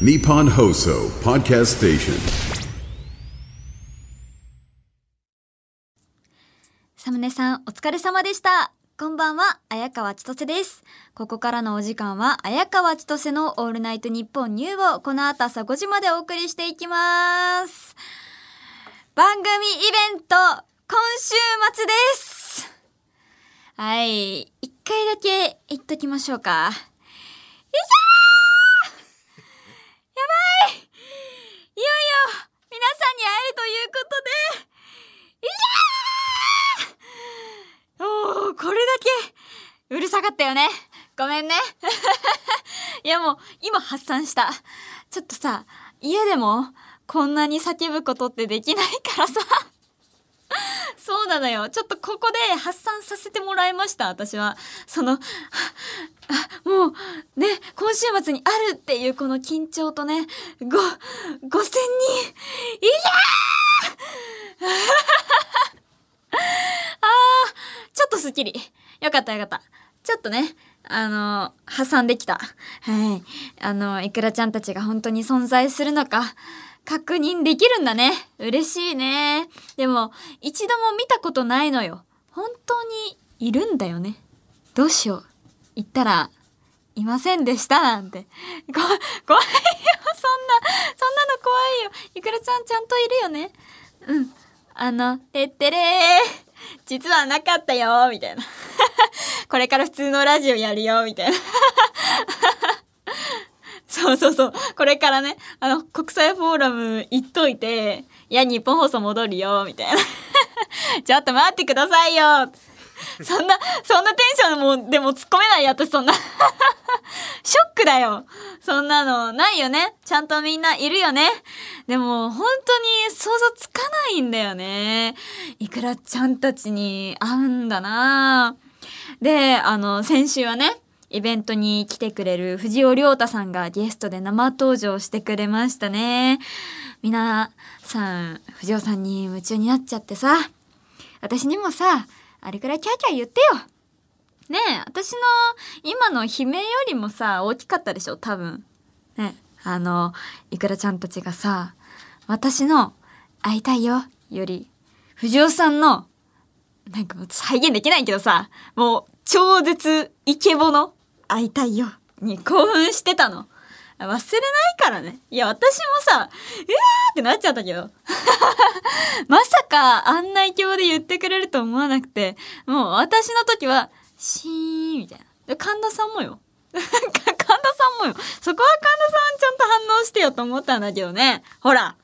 Nippon Hoso Podcast Station. サムネさん、お疲れ様でした。こんばんは、綾川千歳です。ここからのお時間は、綾川千歳のオールナイトニッポンニューをこの後朝5時までお送りしていきます。番組イベント、今週末です。はい、一回だけ言っときましょうか。よいしょーやばいいよいよ、皆さんに会えるということで、いやーおー、これだけ、うるさかったよね。ごめんね。いやもう、今発散した。ちょっとさ、家でも、こんなに叫ぶことってできないからさ。そうなのよ。ちょっとここで発散させてもらいました、私は。その、もう、ね、今週末にあるっていうこの緊張とね、ご、五千人、いやー あー、ちょっとスッキリ。よかったよかった。ちょっとね、あの、挟んできた。はい。あの、いくらちゃんたちが本当に存在するのか、確認できるんだね。嬉しいね。でも、一度も見たことないのよ。本当にいるんだよね。どうしよう。言ったら、いませんでしたなんて。こ、怖いよ、そんな、そんなの怖いよ。いくらちゃんちゃんといるよね。うん。あの、てってれー。実はなかったよみたいな。これから普通のラジオやるよみたいな。そうそうそう。これからね、あの、国際フォーラム行っといて、いや、日本放送戻るよみたいな。ちょっと待ってくださいよそんな、そんなテンションも、でも突っ込めないよ、私そんな。ショックだよ。そんなの、ないよね。ちゃんとみんないるよね。でも、本当に想像つかないんだよね。いくらちゃんたちに会うんだなで、あの、先週はね、イベントに来てくれる藤尾亮太さんがゲストで生登場してくれましたね。皆さん、藤尾さんに夢中になっちゃってさ、私にもさ、あれくらいキャーキャー言ってよ。ねえ、私の今の悲鳴よりもさ、大きかったでしょ、多分。ねあの、いくらちゃんたちがさ、私の会いたいよより、藤尾さんの、なんか再現できないけどさ、もう超絶イケボの会いたいよに興奮してたの。忘れないからね。いや、私もさ、うわってなっちゃったけど。まさかあんなイケボで言ってくれると思わなくて、もう私の時は、シーンみたいな。神田さんもよ。神田さんもよ。そこは神田さんちゃんと反応してよと思ったんだけどね。ほら。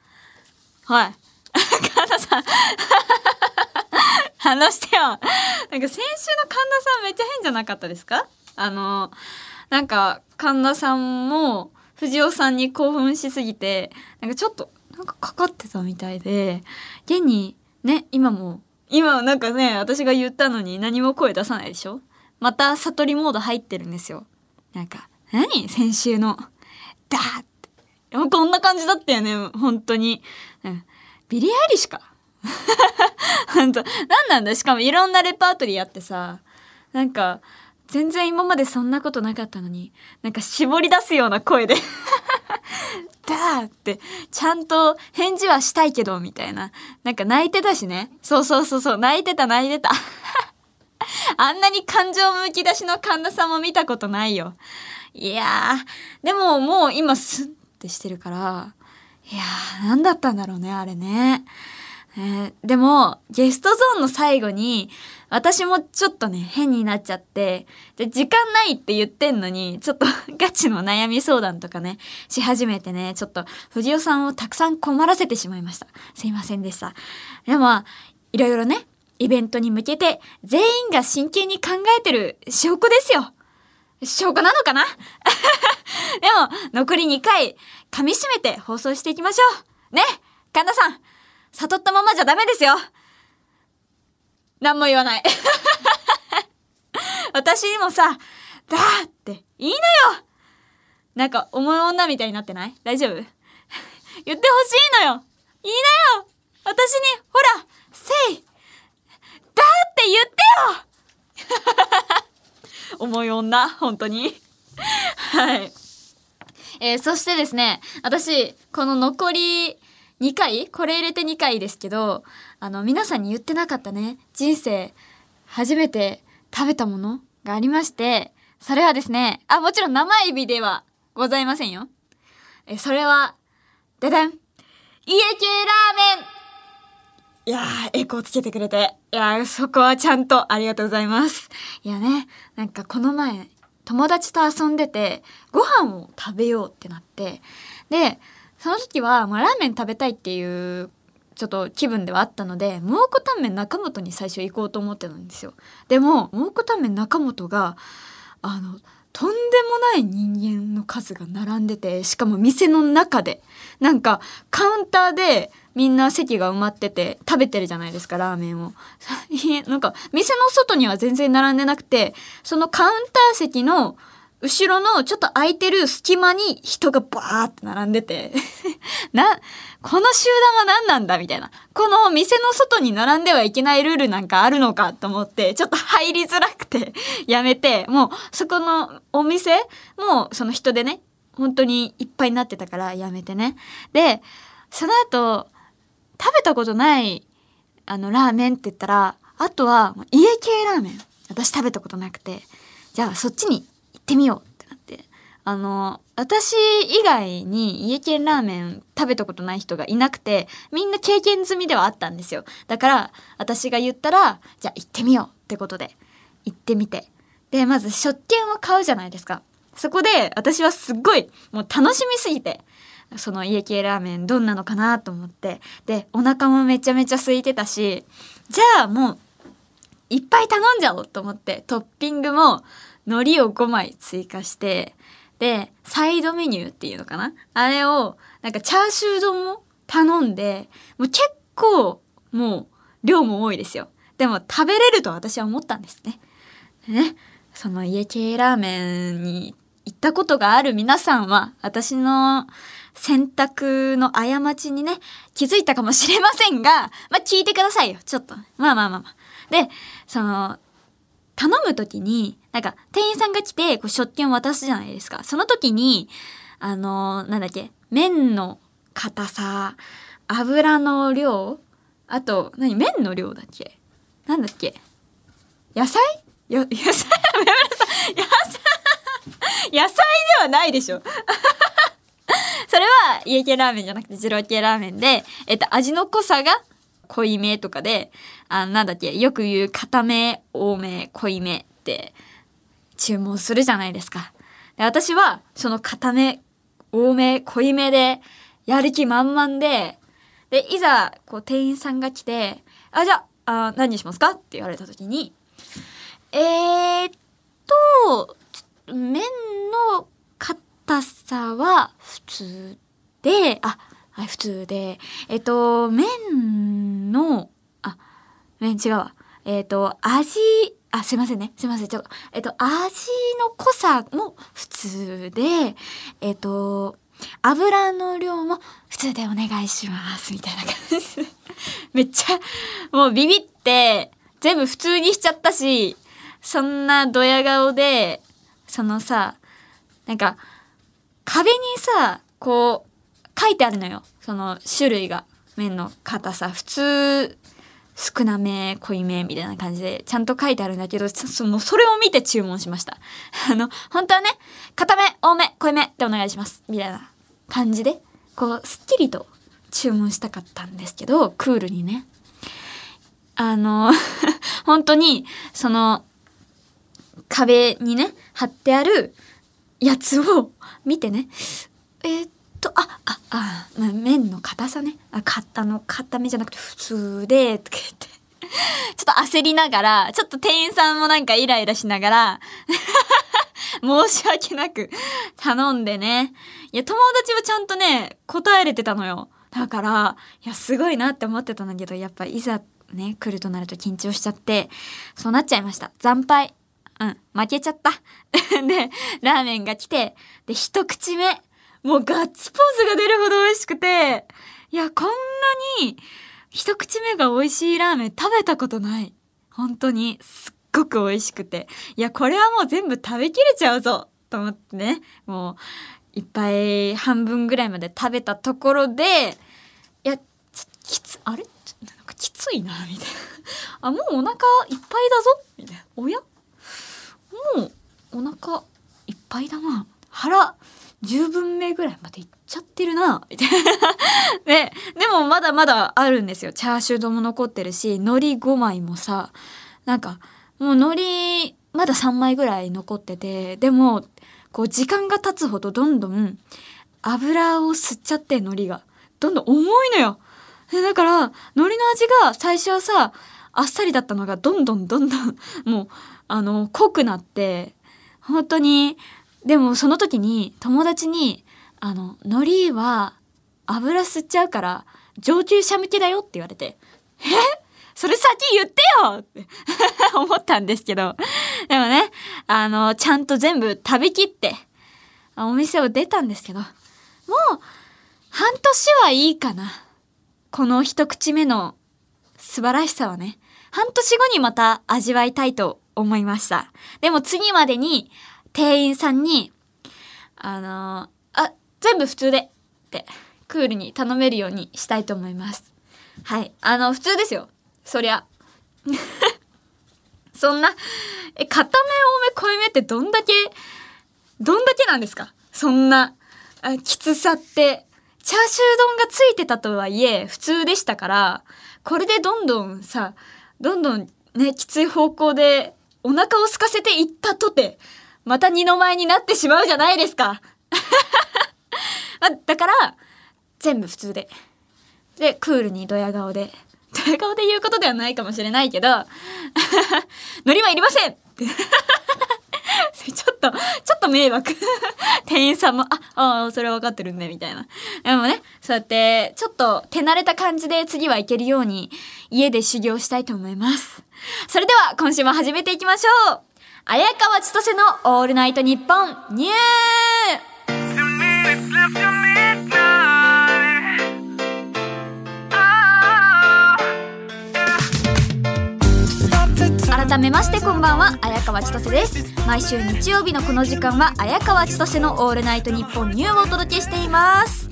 はい。神田さん。反応してよ。なんか先週の神田さんめっちゃ変じゃなかったですか？あの、なんか神田さんも藤尾さんに興奮しすぎて、なんかちょっと、なんかかかってたみたいで、現にね、今も、今なんかね、私が言ったのに何も声出さないでしょ？また悟りモード入ってるんですよ。なんか、何？先週の、ダーって。こんな感じだったよね、本当に。うんビリー・アイリッシュか。本当なんなんだ？しかもいろんなレパートリーあってさ、なんか、全然今までそんなことなかったのに、なんか絞り出すような声で、ダーって、ちゃんと返事はしたいけど、みたいな。なんか泣いてたしね。そうそうそうそう、泣いてた泣いてた。あんなに感情むき出しの神田さんも見たことないよ。いやー、でももう今スンってしてるから、いやー、なんだったんだろうね、あれね。えーでも、ゲストゾーンの最後に、私もちょっとね、変になっちゃって、で、時間ないって言ってんのに、ちょっと ガチの悩み相談とかね、し始めてね、ちょっと藤尾さんをたくさん困らせてしまいました。すいませんでした。でも、いろいろね、イベントに向けて、全員が真剣に考えてる証拠ですよ。証拠なのかな？でも、残り2回、噛み締めて放送していきましょう。ね神田さん、悟ったままじゃダメですよ。何も言わない。私にもさ、だーっていいのよなんか重い女みたいになってない？大丈夫？言ってほしいのよいいなよ私に、ほら、せいだって言ってよ 重い女、本当に。はい。えーそしてですね、私、この残り2回？これ入れて2回ですけど、あの、皆さんに言ってなかったね、人生初めて食べたものがありまして、それはですね、あ、もちろん生エビではございませんよ。えそれは、ででん家系ラーメンいやー、エコーつけてくれて。いやー、そこはちゃんとありがとうございます。いやね、なんかこの前、友達と遊んでて、ご飯を食べようってなって、で、その時は、まあ、ラーメン食べたいっていう、ちょっと気分ではあったので、蒙古タンメン中本に最初行こうと思ってたんですよ。でも、蒙古タンメン中本が、あの、とんでもない人間の数が並んでて、しかも店の中で、なんかカウンターでみんな席が埋まってて食べてるじゃないですか、ラーメンを。なんか店の外には全然並んでなくて、そのカウンター席の後ろのちょっと空いてる隙間に人がバーって並んでて、な、この集団は何なんだみたいな。この店の外に並んではいけないルールなんかあるのかと思って、ちょっと入りづらくて やめて、もうそこのお店もその人でね、本当にいっぱいになってたからやめてね。で、その後、食べたことないあのラーメンって言ったら、あとは家系ラーメン。私食べたことなくて、じゃあそっちにってみようってなって。あの、私以外に家系ラーメン食べたことない人がいなくて、みんな経験済みではあったんですよ。だから、私が言ったら、じゃあ行ってみようってことで、行ってみて。で、まず食券を買うじゃないですか。そこで、私はすっごい、もう楽しみすぎて、その家系ラーメンどんなのかなと思って。で、お腹もめちゃめちゃ空いてたし、じゃあもう、いっぱい頼んじゃおうと思って、トッピングも海苔を5枚追加して、で、サイドメニューっていうのかな？あれを、なんかチャーシュー丼も頼んで、もう結構、もう、量も多いですよ。でも食べれると私は思ったんですね。ね、その家系ラーメンに行ったことがある皆さんは、私の選択の過ちにね、気づいたかもしれませんが、まあ、聞いてくださいよ、ちょっと。まあまあまあまあ。で、その、頼むときに、なんか、店員さんが来て、こう、食券を渡すじゃないですか。その時に、あのなんだっけ、麺の硬さ、油の量、あと、何、麺の量だっけ？なんだっけ？野菜？よ、野菜、野菜、野菜ではないでしょ。それは家系ラーメンじゃなくて二郎系ラーメンで、えっと、味の濃さが濃いめとかで、あなんだっけ、よく言う固め、多め、濃いめって注文するじゃないですか。で私は、その固め、多め、濃いめで、やる気満々で、で、いざ、こう、店員さんが来て、あ、じゃあ、あ何にしますか？って言われた時に、えーっと、麺の硬さは普通で、あ、はい、普通で、えっと、麺の、麺違うわ。えっと、味、あ、すいませんね。すいません。ちょっと、えっと、味の濃さも普通で、えっと、油の量も普通でお願いします。みたいな感じです。めっちゃ、もうビビって、全部普通にしちゃったし、そんなドヤ顔で、そのさ、なんか、壁にさ、こう、書いてあるのよ。その種類が。麺の硬さ。普通、少なめ、濃いめ、みたいな感じで、ちゃんと書いてあるんだけど、そのそれを見て注文しました。あの、本当はね、硬め、多め、濃いめでお願いします。みたいな感じで、こう、すっきりと注文したかったんですけど、クールにね。あの、本当に、その、壁にね、貼ってあるやつを見てね、えーと、あ、あ、あ、まあ麺の硬さね。あ、かあの、硬めじゃなくて普通で、とか言って。ちょっと焦りながら、ちょっと店員さんもなんかイライラしながら、申し訳なく頼んでね。いや、友達はちゃんとね、答えれてたのよ。だから、いや、すごいなって思ってたんだけど、やっぱいざね、来るとなると緊張しちゃって、そうなっちゃいました。惨敗。うん、負けちゃった。で、ラーメンが来て、で、一口目、もうガッツポーズが出るほど美味しくて、いや、こんなに、一口目が美味しいラーメン食べたことない。本当に、すっごく美味しくて。いや、これはもう全部食べきれちゃうぞ。と思ってね、もう、いっぱい半分ぐらいまで食べたところでいやきつあれ？なんかきついな。みたいな。あもうお腹いっぱいだぞ。みたいな。おや？もうお腹いっぱいだな。腹。10分目ぐらいまでいっちゃってるな。みたいなででもまだまだあるんですよ。チャーシュー丼も残ってるし海苔5枚もさなんかもう海苔まだ3枚ぐらい残っててでもこう時間が経つほどどんどん油を吸っちゃって海苔がどんどん重いのよ。だから海苔の味が最初はさあっさりだったのがどんどんどんどんもうあの濃くなって本当にでもその時に友達に「あの海苔は油吸っちゃうから上級者向けだよ」って言われて「え？それ先言ってよ!」って 思ったんですけどでもねあのちゃんと全部食べきってお店を出たんですけどもう半年はいいかな。この一口目の素晴らしさはね。半年後にまた味わいたいと思いました。でも次までに店員さんに、あのあ、全部普通でって、クールに頼めるようにしたいと思います。はい。あの、普通ですよ。そりゃ。そんな、え、片目、多め、濃いめってどんだけ、どんだけなんですか？そんな、あきつさって。チャーシュー丼がついてたとはいえ、普通でしたから、これでどんどんさ、どんどんね、きつい方向で、お腹を空かせていったとて、また二の舞になってしまうじゃないですか。まだから、全部普通で。で、クールにドヤ顔で。ドヤ顔で言うことではないかもしれないけど、海苔はいりません ちょっと、ちょっと迷惑。店員さんも、あ、ああ、それは分かってるんで、みたいな。でもね、そうやって、ちょっと手慣れた感じで次はいけるように、家で修行したいと思います。それでは、今週も始めていきましょう綾川千歳のオールナイトニッポンニュー。改めましてこんばんは綾川千歳です。毎週日曜日のこの時間は綾川千歳のオールナイトニッポンニューをお届けしています。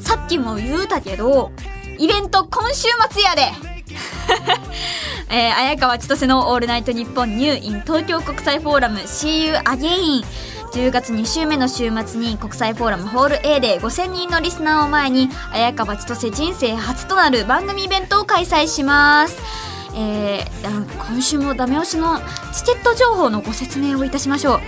さっきも言うたけどイベント今週末やで。えー、綾川千歳のオールナイトニッポンニュー in 東京国際フォーラム。See You Again! 10月2週目の週末に国際フォーラムホール A で5000人のリスナーを前に綾川千歳人生初となる番組イベントを開催します。えー、今週もダメ押しのチケット情報のご説明をいたしましょう。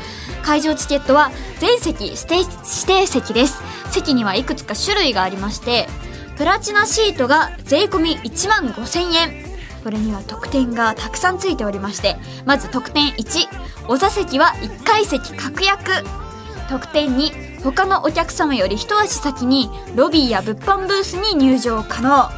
会場チケットは全席指定指定席です。席にはいくつか種類がありましてプラチナシートが税込1万5000円。これには特典がたくさんついておりましてまず特典1お座席は1階席確約。特典2他のお客様より一足先にロビーや物販ブースに入場可能。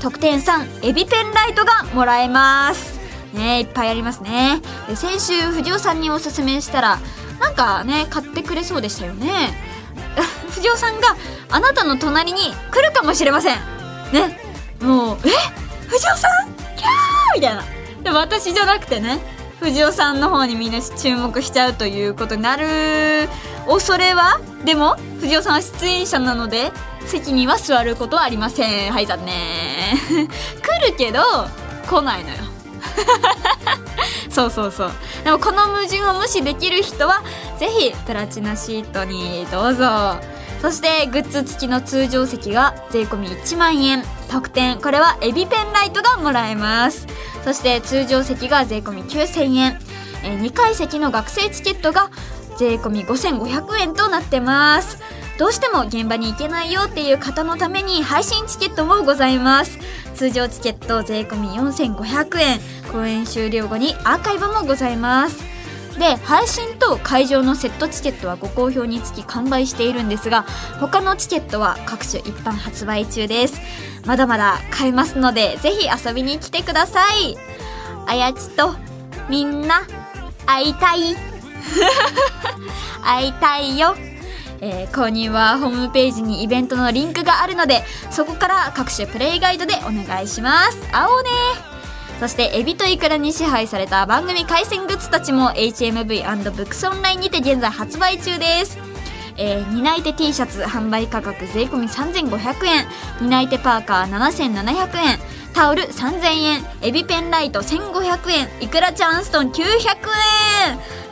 特典3エビペンライトがもらえます。ねいっぱいありますね。で先週藤尾さんにおすすめしたらなんかね買ってくれそうでしたよね。藤尾さんがあなたの隣に来るかもしれません。ねもうえ？藤尾さん？みたいな。でも私じゃなくてね藤尾さんの方にみんな注目しちゃうということになる恐れは？でも藤尾さんは出演者なので席には座ることはありません。はい残念。来るけど来ないのよ。そうそうそう。でもこの矛盾を無視できる人はぜひプラチナシートにどうぞ。そしてグッズ付きの通常席が税込み1万円。特典。これはエビペンライトがもらえます。そして通常席が税込み9000円、え2階席の学生チケットが税込み5500円となってます。どうしても現場に行けないよっていう方のために配信チケットもございます。通常チケット税込み4500円。公演終了後にアーカイブもございます。で配信と会場のセットチケットはご好評につき完売しているんですが他のチケットは各種一般発売中です。まだまだ買えますのでぜひ遊びに来てください。あやちとみんな会いたい。会いたいよ。えー購入はホームページにイベントのリンクがあるのでそこから各種プレイガイドでお願いします。会おうね。そしてエビとイクラに支配された番組回線グッズたちも HMV& ブックスオンラインにて現在発売中です。えー、担い手 T シャツ販売価格税込み3500円。担い手パーカー7700円。タオル3000円。エビペンライト1500円。いくらちゃんストン900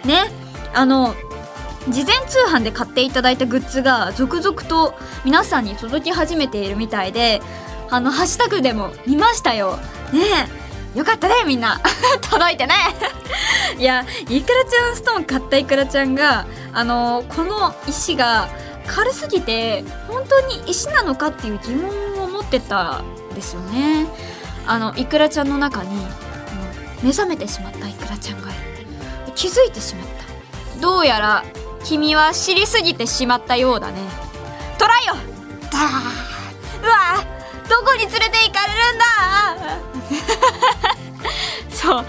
円。ね。あの事前通販で買っていただいたグッズが続々と皆さんに届き始めているみたいであのハッシュタグでも見ましたよ。ね。えよかったねみんな。届いてね。いやいくらちゃんストーン買ったいくらちゃんがあのこの石が軽すぎて本当に石なのかっていう疑問を持ってたんですよね。あのいくらちゃんの中に目覚めてしまったいくらちゃんが気づいてしまった。どうやら君は知りすぎてしまったようだね。トライよダーうわどこに連れて行かれるんだ？そうやだ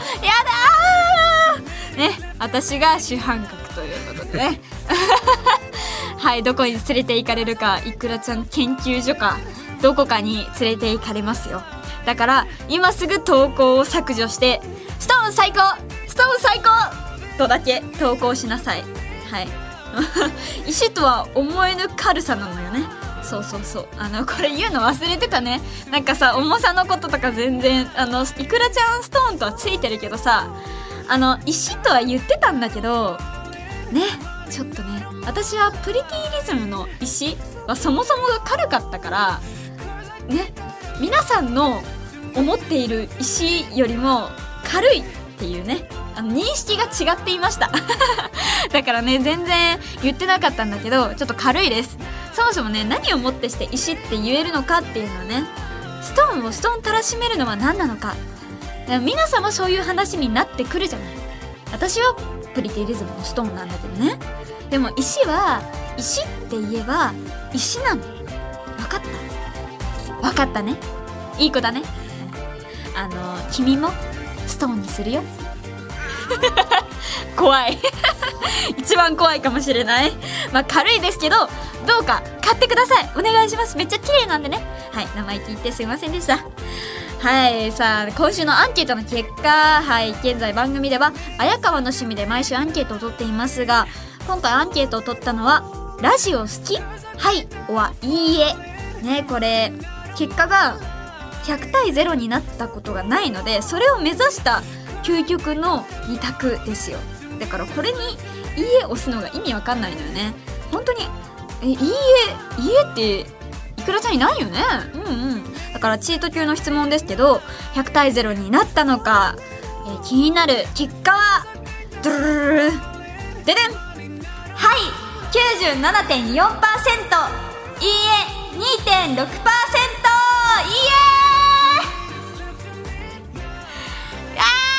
ー！ね私が主犯格ということでね。はいどこに連れて行かれるかいくらちゃん研究所かどこかに連れて行かれますよ。だから今すぐ投稿を削除して「ストーン最高！ストーン最高!」とだけ投稿しなさい。はい。石とは思えぬ軽さなのよね。そうそうそう。あのこれ言うの忘れてたね。なんかさ重さのこととか全然あのいくらちゃんストーンとはついてるけどさあの石とは言ってたんだけどねちょっとね私はプリティリズムの石はそもそもが軽かったからね皆さんの思っている石よりも軽いっていうね。あの認識が違っていました。だからね全然言ってなかったんだけどちょっと軽いです。そもそもね何をもってして石って言えるのかっていうのはねストーンをストーンたらしめるのは何なのか。皆さんもそういう話になってくるじゃない。私はプリティリズムのストーンなんだけどね。でも石は石って言えば石なの。分かった。分かったね。いい子だね。あの君もストーンにするよ。怖い。一番怖いかもしれない。まあ軽いですけどどうか買ってください。お願いします。めっちゃ綺麗なんでね。はい生意気言ってすいませんでした。はいさあ今週のアンケートの結果。はい現在番組では綾川の趣味で毎週アンケートを取っていますが今回アンケートを取ったのはラジオ好き？はいはいいえ。ねこれ結果が100対0になったことがないのでそれを目指した究極の2択ですよ。だからこれに「いいえ」押すのが意味わかんないのよね。本当に「いいえ」「いいえ」っていくらちゃんいないよね？うんうん。だからチート級の質問ですけど100対0になったのか、えー気になる結果はドゥルルルルででんはい97.4%いいえ2.6%いいえあー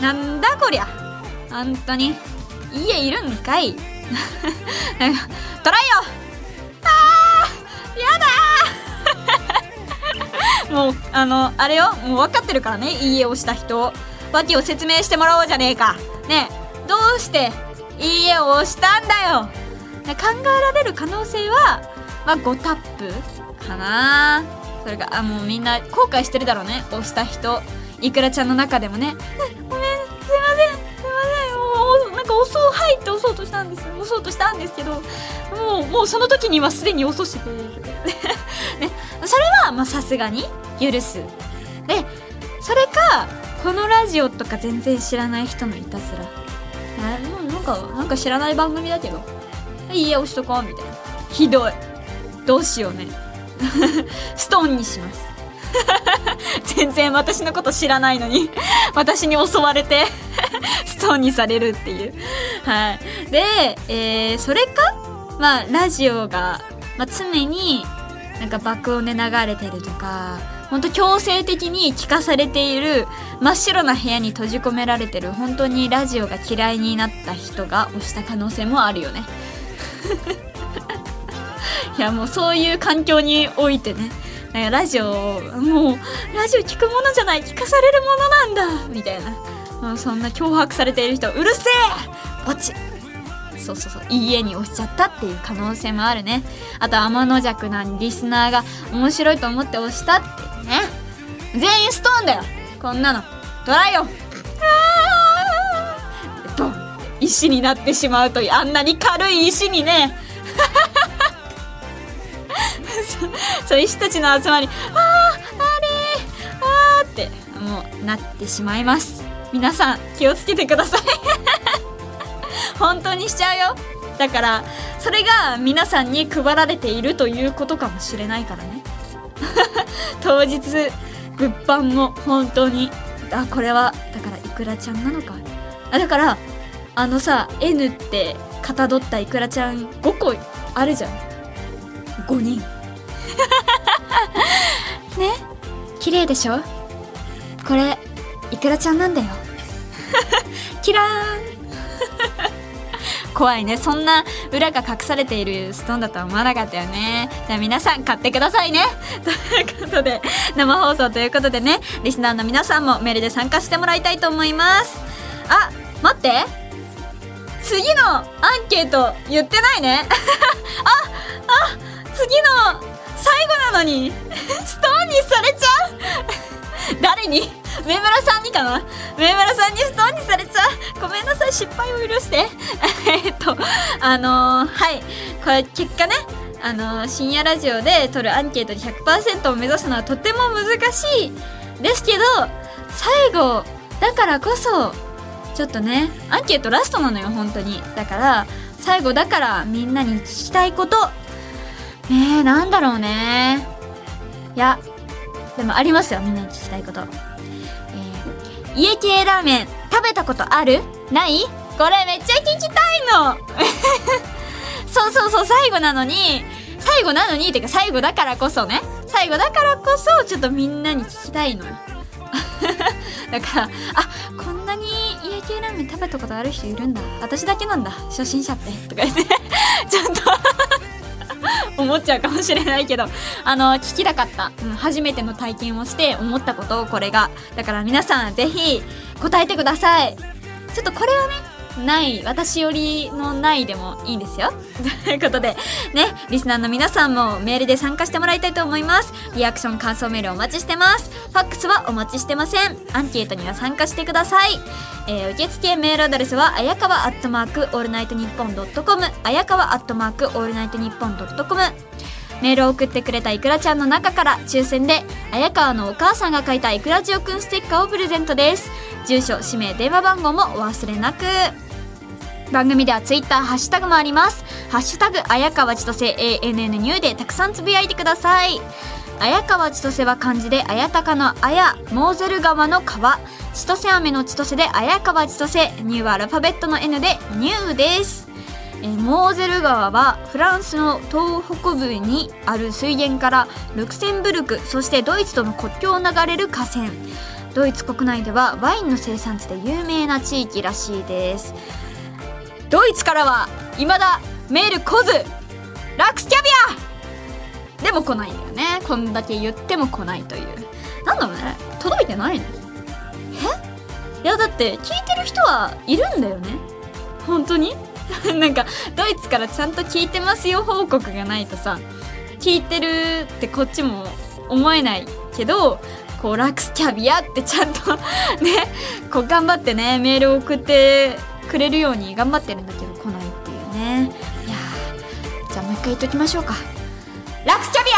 なんだこりゃ。本当に。家いるんかい。トライよ。あーやだ。もうあのあれよ。もう分かってるからね。いいえをした人訳を説明してもらおうじゃねえか。ねえ。どうしていいえを押したんだよ。考えられる可能性はまあ5タップかな。それがあもうみんな後悔してるだろうね。押した人。いくらちゃんの中でもね。えごめん。すいません。すいません。もうなんか押そうはいって押そうとしたんです。押そうとしたんですけどもうもうその時にはすでに押そうしてて。ね それはまさすがに許す。でそれかこのラジオとか全然知らない人のいたずら。あもうなんかなんか知らない番組だけど。いいえ押しとこうみたいな。ひどい。どうしようね。ストーンにします。全然私のこと知らないのに私に襲われてストーンにされるっていう。はい。で、えーそれかまあラジオが、まあ、常になんか爆音で流れてるとか本当強制的に聞かされている真っ白な部屋に閉じ込められてる本当にラジオが嫌いになった人が押した可能性もあるよね。いやもうそういう環境においてね。ラジオもうラジオ聞くものじゃない聞かされるものなんだみたいな。もうそんな脅迫されている人うるせえ。ポチそうそうそう。いいえに押しちゃったっていう可能性もあるね。あと天の弱なリスナーが面白いと思って押したってね。全員ストーンだよ。こんなの。トライよあー。ボン。石になってしまうという。あんなに軽い石にね。そういう人たちの集まりあーあれあーってもうなってしまいます。皆さん気をつけてください。本当にしちゃうよ。だからそれが皆さんに配られているということかもしれないからね。当日物販も本当にあこれはだからいくらちゃんなのか。あだからあのさ N ってかたどったいくらちゃん5個あるじゃん。5人。ね。綺麗でしょ？これいくらちゃんなんだよ。キラーン。怖いね。そんな裏が隠されているストーンだとは思わなかったよね。じゃあ皆さん買ってくださいね。ということで生放送ということでねリスナーの皆さんもメールで参加してもらいたいと思います。あ待って。次のアンケート言ってないね。ああ次の最後なのに ストーンにされちゃう？誰に？上村さんにかな？上村さんにストーンにされちゃう？ごめんなさい失敗を許して。えっとあのーはい。これ結果ねあのー深夜ラジオで取るアンケートで100%を目指すのはとても難しいですけど最後だからこそちょっとねアンケートラストなのよ本当に。だから最後だからみんなに聞きたいことえー、なんだろうね。いやでもありますよみんなに聞きたいこと、えー、家系ラーメン食べたことある？ない？これめっちゃ聞きたいの。そうそうそう最後なのに最後なのにてか最後だからこそね。最後だからこそちょっとみんなに聞きたいのよ。だからあこんなに家系ラーメン食べたことある人いるんだ。私だけなんだ。初心者って。とか言って。ちょっと。思っちゃうかもしれないけどあの聞きたかった、うん、初めての体験をして思ったことをこれが。だから皆さんぜひ答えてください。ちょっとこれはねない私よりのないでもいいんですよ。ということでねリスナーの皆さんもメールで参加してもらいたいと思います。リアクション感想メールお待ちしてます。ファックスはお待ちしてません。アンケートには参加してください。えー受付メールアドレスはあやかわアットマークオールナイトニッポンドットコム。あやかわアットマークオールナイトニッポンドットコム。メールを送ってくれたいくらちゃんの中から抽選で綾川のお母さんが書いたいくらじおくんステッカーをプレゼントです。住所氏名電話番号もお忘れなく。番組ではツイッターハッシュタグもあります。ハッシュタグ綾川千歳 ANN ニューでたくさんつぶやいてください。綾川千歳は漢字で綾鷹の綾モーゼル川の川。千歳飴の千歳で綾川千歳ニューはアルファベットの N でニューです。えモーゼル川はフランスの東北部にある水源からルクセンブルクそしてドイツとの国境を流れる河川。ドイツ国内ではワインの生産地で有名な地域らしいです。ドイツからは未だメール来ずラクスキャビア。でも来ないんだよね。こんだけ言っても来ないという。なんだろうね。届いてないの？え？いやだって聞いてる人はいるんだよね。本当に？なんかドイツからちゃんと聞いてますよ報告がないとさ聞いてるってこっちも思えないけどこうラクスキャビアってちゃんと ねこう頑張ってねメールを送ってくれるように頑張ってるんだけど来ないっていうね。いやじゃあもう一回言っときましょうか。ラクスキャビ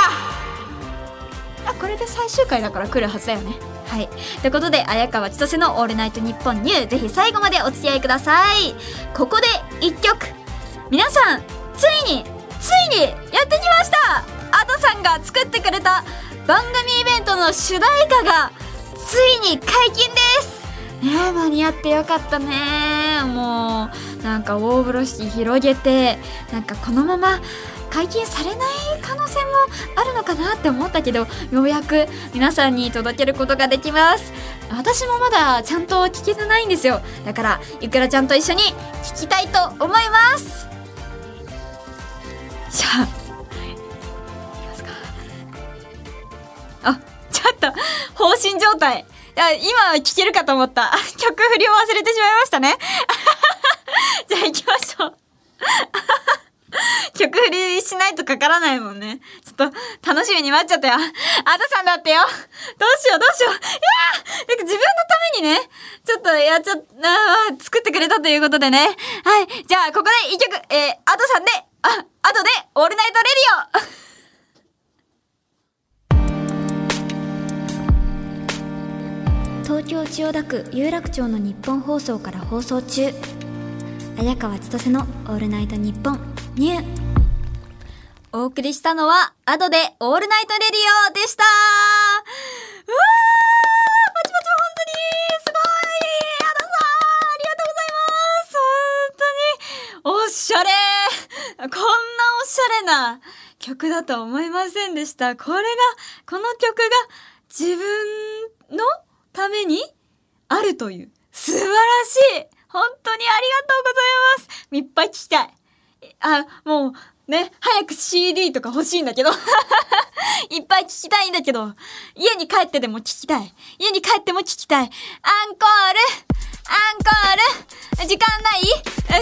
ア。あこれで最終回だから来るはずだよね。はい。ということで綾川千歳の「オールナイトニッポンニュー」ぜひ最後までお付き合いください。ここで1曲。皆さんついについにやってきました。アドさんが作ってくれた番組イベントの主題歌がついに解禁です。ね間に合ってよかったね。もうなんか大風呂敷広げてなんかこのまま解禁されない可能性もあるのかなって思ったけどようやく皆さんに届けることができます。私もまだちゃんと聞けてないんですよ。だからゆくらちゃんと一緒に聞きたいと思います。じゃあいきますか。あちょっと放心状態。いや今聞けるかと思った 曲振りを忘れてしまいましたね じゃあ行きましょう 曲振りしないとかからないもんね。ちょっと楽しみに待っちゃったよ。アドさんだってよ。どうしようどうしよう。いやーなんか自分のためにね、ちょっとやっちゃ、あ作ってくれたということでね。はい。じゃあ、ここで一曲、えー、アドさんで、あ、アドで、オールナイトレディオ東京千代田区有楽町のニッポン放送から放送中。綾川千歳の「オールナイトニッポン」ニュー。お送りしたのは、アドでオールナイトレディオでした。うわーパチパチ本当にすごい。アドさんありがとうございます。本当に。おしゃれ。こんなおしゃれな曲だと思いませんでした。これが、この曲が自分のためにあるという素晴らしい。本当にありがとうございます。いっぱい聞きたい。あ、もう、ね、早く CD とか欲しいんだけど。いっぱい聞きたいんだけど、家に帰ってでも聞きたい。家に帰っても聞きたい。アンコール。アンコール。時間ない？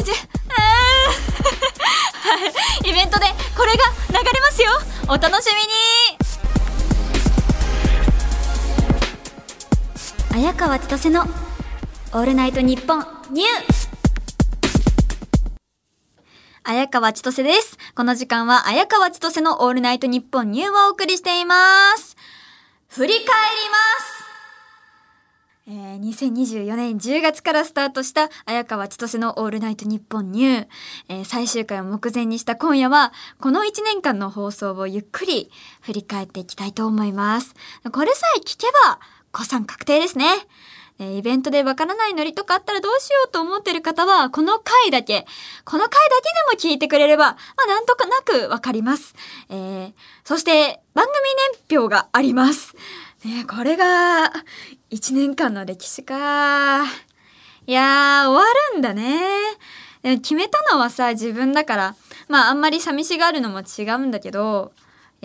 じ、イベントでこれが流れますよ。お楽しみに。綾川千歳の「オールナイトニッポンニュー」綾川千歳です。この時間は綾川千歳のオールナイトニッポンニューをお送りしています。振り返りますえー、2024年10月からスタートした綾川千歳のオールナイトニッポンニュー、えー最終回を目前にした今夜はこの1年間の放送をゆっくり振り返っていきたいと思いますこれさえ聞けば誤算確定ですねえイベントでわからないノリとかあったらどうしようと思ってる方は、この回だけ、この回だけでも聞いてくれれば、まあなんとかなくわかります。えーそして、番組年表があります。ね、これが、1年間の歴史か。いやー、終わるんだね。決めたのはさ、自分だから、まああんまり寂しがるのも違うんだけど、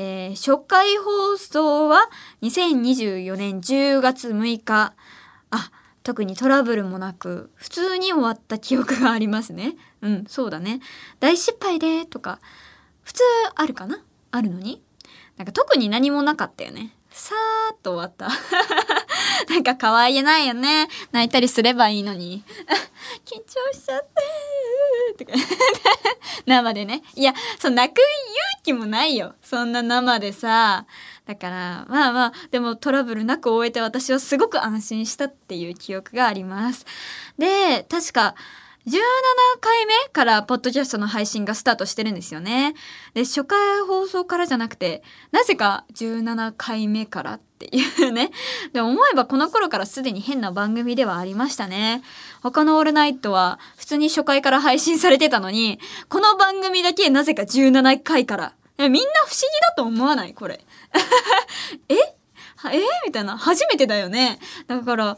えー初回放送は2024年10月6日。あ、特にトラブルもなく、普通に終わった記憶がありますね。うん、そうだね。大失敗で、とか、普通あるかな？あるのに？なんか特に何もなかったよね。さーっと終わった。なんか可愛げないよね。泣いたりすればいいのに。緊張しちゃって。と か生でね。いや、そう泣く勇気もないよ。そんな生でさ。だから、まあまあ、でもトラブルなく終えて私はすごく安心したっていう記憶があります。で、確か、17回目からポッドキャストの配信がスタートしてるんですよね。で、初回放送からじゃなくて、なぜか17回目からっていうね。で、思えばこの頃からすでに変な番組ではありましたね。他のオールナイトは普通に初回から配信されてたのに、この番組だけなぜか17回から。みんな不思議だと思わない？これ。え？え？みたいな。初めてだよね。だから、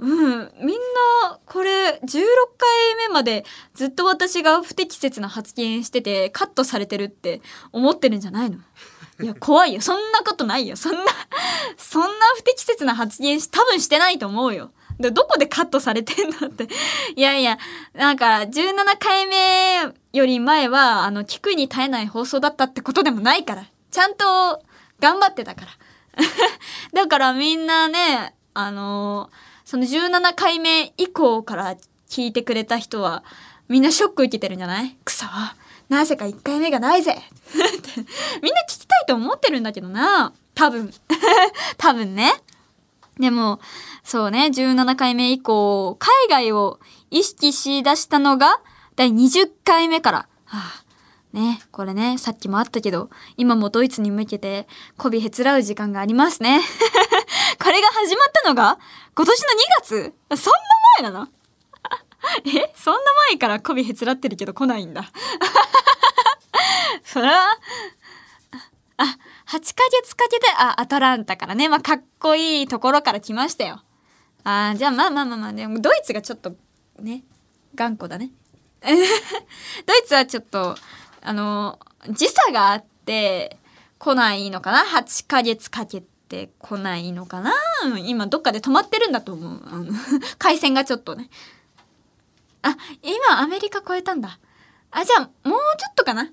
うん、みんな、これ、16回目までずっと私が不適切な発言してて、カットされてるって思ってるんじゃないの？いや、怖いよ。そんなことないよ。そんな、そんな不適切な発言し、多分してないと思うよ。でどこでカットされてんのって。いやいや、なんか、17回目より前は、あの、聞くに耐えない放送だったってことでもないから。ちゃんと、頑張ってたから。だからみんなね、あのその17回目以降から聞いてくれた人は、みんなショック受けてるんじゃない？くそなぜか1回目がないぜ みんな聞きたいと思ってるんだけどな。多分。多分ね。でも、そうね、17回目以降、海外を意識しだしたのが、第20回目から。はあね、これね、さっきもあったけど、今もドイツに向けて、媚びへつらう時間がありますね。これが始まったのが、今年の2月？そんな前なの？え？そんな前から媚びへつらってるけど来ないんだ。それは、あ、8ヶ月かけて、あ、アトランタからね、まあ、かっこいいところから来ましたよ。あじゃあまあまあまあまあ、でもドイツがちょっと、ね、頑固だね。ドイツはちょっと、あの、時差があって、来ないのかな ?8 ヶ月かけて来ないのかな？今どっかで止まってるんだと思う。あの 回線がちょっとね。あ、今アメリカ超えたんだ。あ、じゃあもうちょっとかな？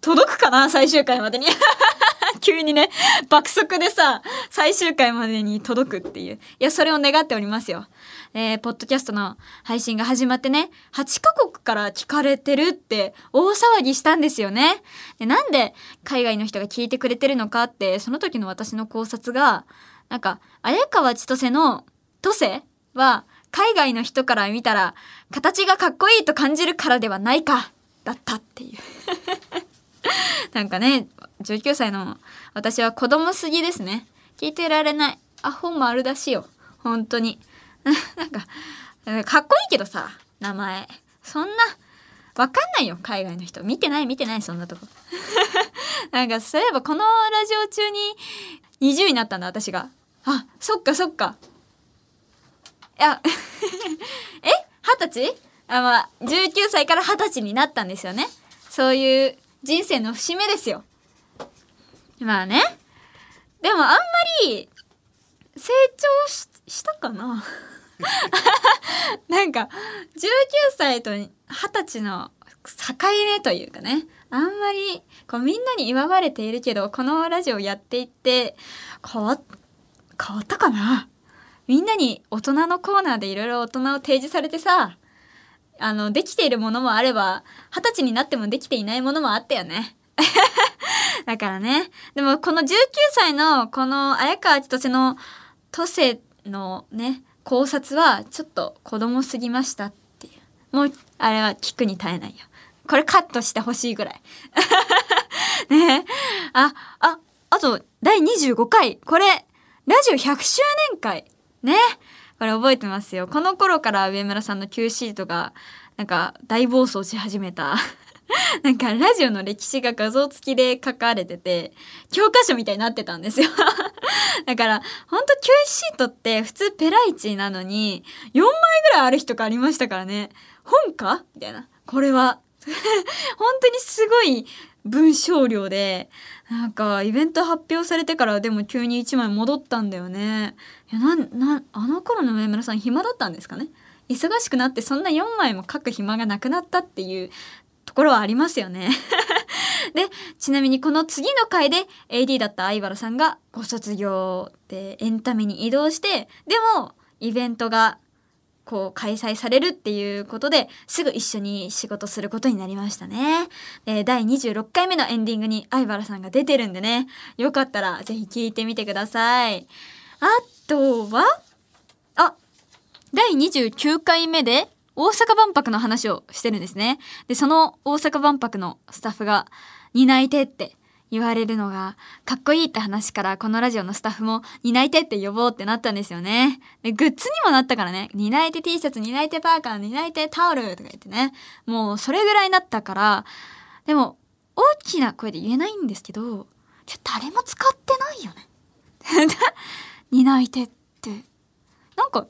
届くかな？最終回までに。急にね、爆速でさ、最終回までに届くっていう。いや、それを願っておりますよ。えー、ポッドキャストの配信が始まってね、8カ国から聞かれてるって大騒ぎしたんですよね。で、なんで海外の人が聞いてくれてるのかって、その時の私の考察が、なんか、綾川千歳の都瀬は、海外の人から見たら、形がかっこいいと感じるからではないか、だったっていう。なんかね、19歳の私は子供すぎですね。聞いてられない。アホ丸出しよ。本当に。なんか、かっこいいけどさ、名前。そんな、わかんないよ、海外の人。見てない見てない、そんなとこ。なんか、そういえばこのラジオ中に20になったんだ、私が。あ、そっかそっか。いや、え？二十歳？あ、まあ、19歳から二十歳になったんですよね。そういう人生の節目ですよ。まあね。でもあんまり成長ししたかな？なんか19歳と20歳の境目というかねあんまりこうみんなに祝われているけどこのラジオやっていって変わ変わったかな？みんなに大人のコーナーでいろいろ大人を提示されてさあのできているものもあれば二十歳になってもできていないものもあったよね。だからね。でもこの19歳のこの綾川千歳の都政のね、考察はちょっと子供すぎましたっていう。もう、あれは聞くに耐えないよ。これカットしてほしいぐらい。ねあ、あ、あと、第25回。これ、ラジオ100周年会。ね。これ覚えてますよ。この頃から上村さんの Q シートが、なんか大暴走し始めた。なんかラジオの歴史が画像付きで書かれてて、教科書みたいになってたんですよ。だから、ほんと Q シートって普通ペライチなのに、4枚ぐらいある日とかありましたからね。本か？みたいな。これは。本当にすごい文章量で、なんかイベント発表されてからでも急に1枚戻ったんだよね。いや、な、な、あの頃の上村さん暇だったんですかね？忙しくなってそんな4枚も書く暇がなくなったっていうろはありますよね。で、ちなみにこの次の回で AD だった相原さんがご卒業でエンタメに移動して、でもイベントがこう開催されるっていうことですぐ一緒に仕事することになりましたね。で第26回目のエンディングに相原さんが出てるんでね、よかったらぜひ聞いてみてください。あとは、あ、第29回目で大阪万博の話をしてるんですね。で、その大阪万博のスタッフが担い手って言われるのがかっこいいって話からこのラジオのスタッフも担い手って呼ぼうってなったんですよね。で、グッズにもなったからね、担い手 T シャツ、担い手パーカー、担い手タオルとか言ってね、もうそれぐらいになったから、でも大きな声で言えないんですけど、ちょ誰も使ってないよね。担い手って。なんか、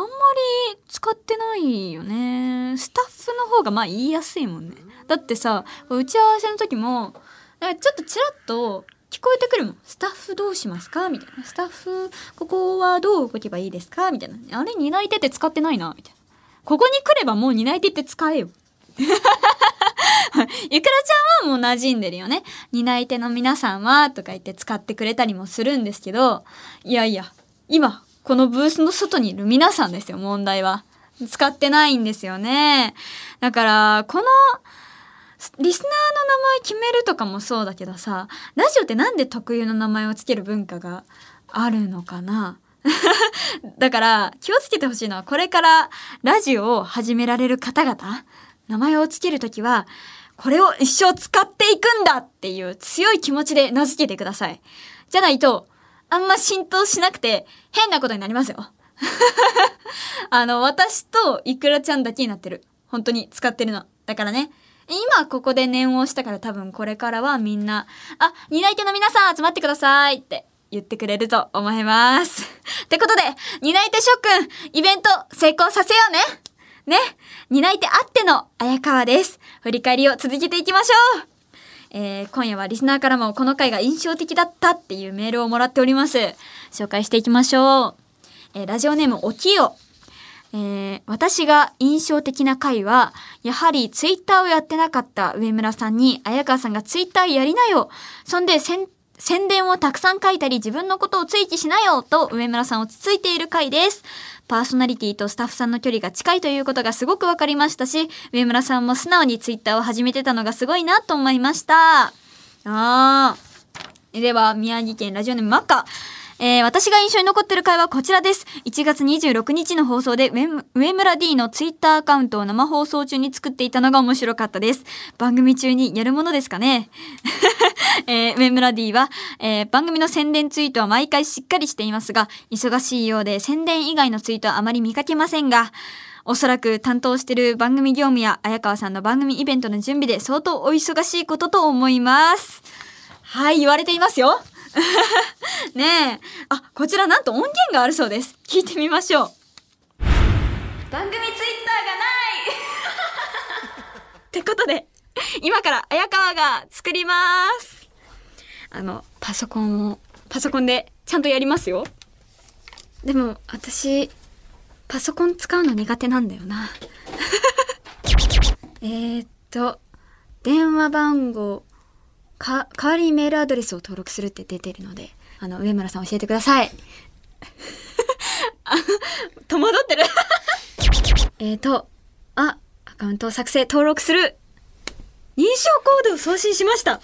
あんまり使ってないよね。スタッフの方がまあ言いやすいもんね。だってさ、打ち合わせの時も、ちょっとちらっと聞こえてくるもん。スタッフどうしますか？みたいな。スタッフ、ここはどう動けばいいですか？みたいな。あれ、担い手って使ってないなみたいな。ここに来ればもう担い手って使えよ。ゆくらちゃんはもう馴染んでるよね。担い手の皆さんはとか言って使ってくれたりもするんですけど、いやいや、今、このブースの外にいる皆さんですよ、問題は。使ってないんですよね。だから、この、リスナーの名前決めるとかもそうだけどさ、ラジオってなんで特有の名前をつける文化があるのかな？だから気をつけてほしいのはこれからラジオを始められる方々、名前をつけるときは、これを一生使っていくんだっていう強い気持ちで名付けてください。じゃないと、あんま浸透しなくて変なことになりますよ。あの、私とイクラちゃんだけになってる。本当に使ってるの。だからね、今ここで念を押したから多分これからはみんな、あ、担い手の皆さん集まってくださいって言ってくれると思います。ってことで、担い手諸君、イベント成功させようねね担い手あっての綾川です。振り返りを続けていきましょうえー今夜はリスナーからもこの回が印象的だったっていうメールをもらっております。紹介していきましょう。えーラジオネームおきよ。えー私が印象的な回は、やはりツイッターをやってなかった上村さんに、綾川さんがツイッターやりなよそんで、せん宣伝をたくさん書いたり自分のことを追記しなよと上村さんをつついている回です。パーソナリティとスタッフさんの距離が近いということがすごくわかりましたし、上村さんも素直にツイッターを始めてたのがすごいなと思いました。あー。では、宮城県ラジオネームマカ。えー私が印象に残ってる回はこちらです。1月26日の放送で上村 D のツイッターアカウントを生放送中に作っていたのが面白かったです。番組中にやるものですかね？えー上村 D は、えー番組の宣伝ツイートは毎回しっかりしていますが、忙しいようで宣伝以外のツイートはあまり見かけませんが、おそらく担当してる番組業務や綾川さんの番組イベントの準備で相当お忙しいことと思います。はい、言われていますよ。ねえ。あ、こちらなんと音源があるそうです。聞いてみましょう。番組ツイッターがないってことで、今から綾川が作ります。あの、パソコンを、パソコンでちゃんとやりますよ。でも、私、パソコン使うの苦手なんだよな。えーっと、電話番号、か、代わりにメールアドレスを登録するって出てるので、あの、上村さん教えてください。あ戸惑ってる。えーと、あ、アカウントを作成、登録する。認証コードを送信しました。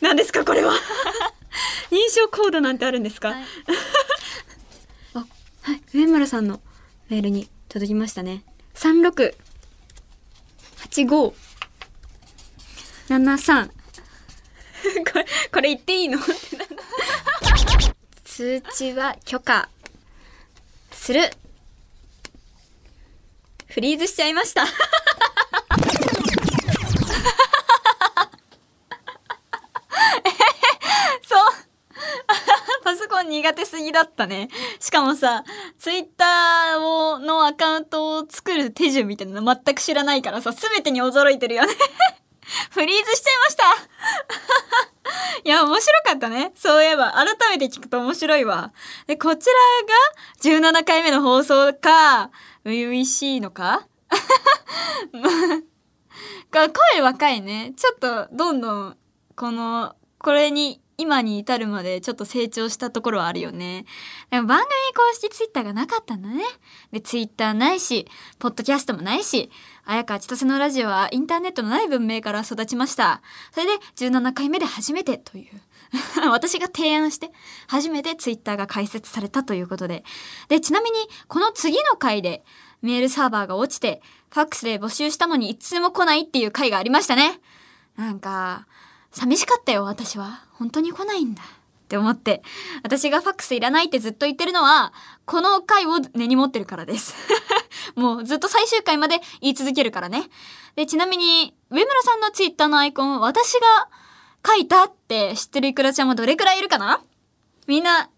何ですか、これは。認証コードなんてあるんですか、はいあ、はい、上村さんのメールに届きましたね。36、85、73。これ、これ言っていいの？って通知は許可する。フリーズしちゃいました。そう。パソコン苦手すぎだったね。しかもさ、ツイッターをのアカウントを作る手順みたいなの全く知らないからさ、すべてに驚いてるよね。フリーズしちゃいました。いや、面白かったね。そういえば、改めて聞くと面白いわ。で、こちらが17回目の放送か、初々しいのか？が声若いね。ちょっと、どんどん、この、これに、今に至るまでちょっと成長したところはあるよね。でも番組公式ツイッターがなかったんだね。で、ツイッターないし、ポッドキャストもないし、綾川千歳のラジオはインターネットのない文明から育ちました。それで17回目で初めてという。私が提案して初めてツイッターが開設されたということで。で、ちなみにこの次の回でメールサーバーが落ちて、ファックスで募集したのに一通も来ないっていう回がありましたね。なんか、寂しかったよ、私は。本当に来ないんだ。って思って。私がファックスいらないってずっと言ってるのは、この回を根に持ってるからです。もうずっと最終回まで言い続けるからね。で、ちなみに、上村さんのツイッターのアイコン、私が書いたって知ってるいくらちゃんもどれくらいいるかな？みんな、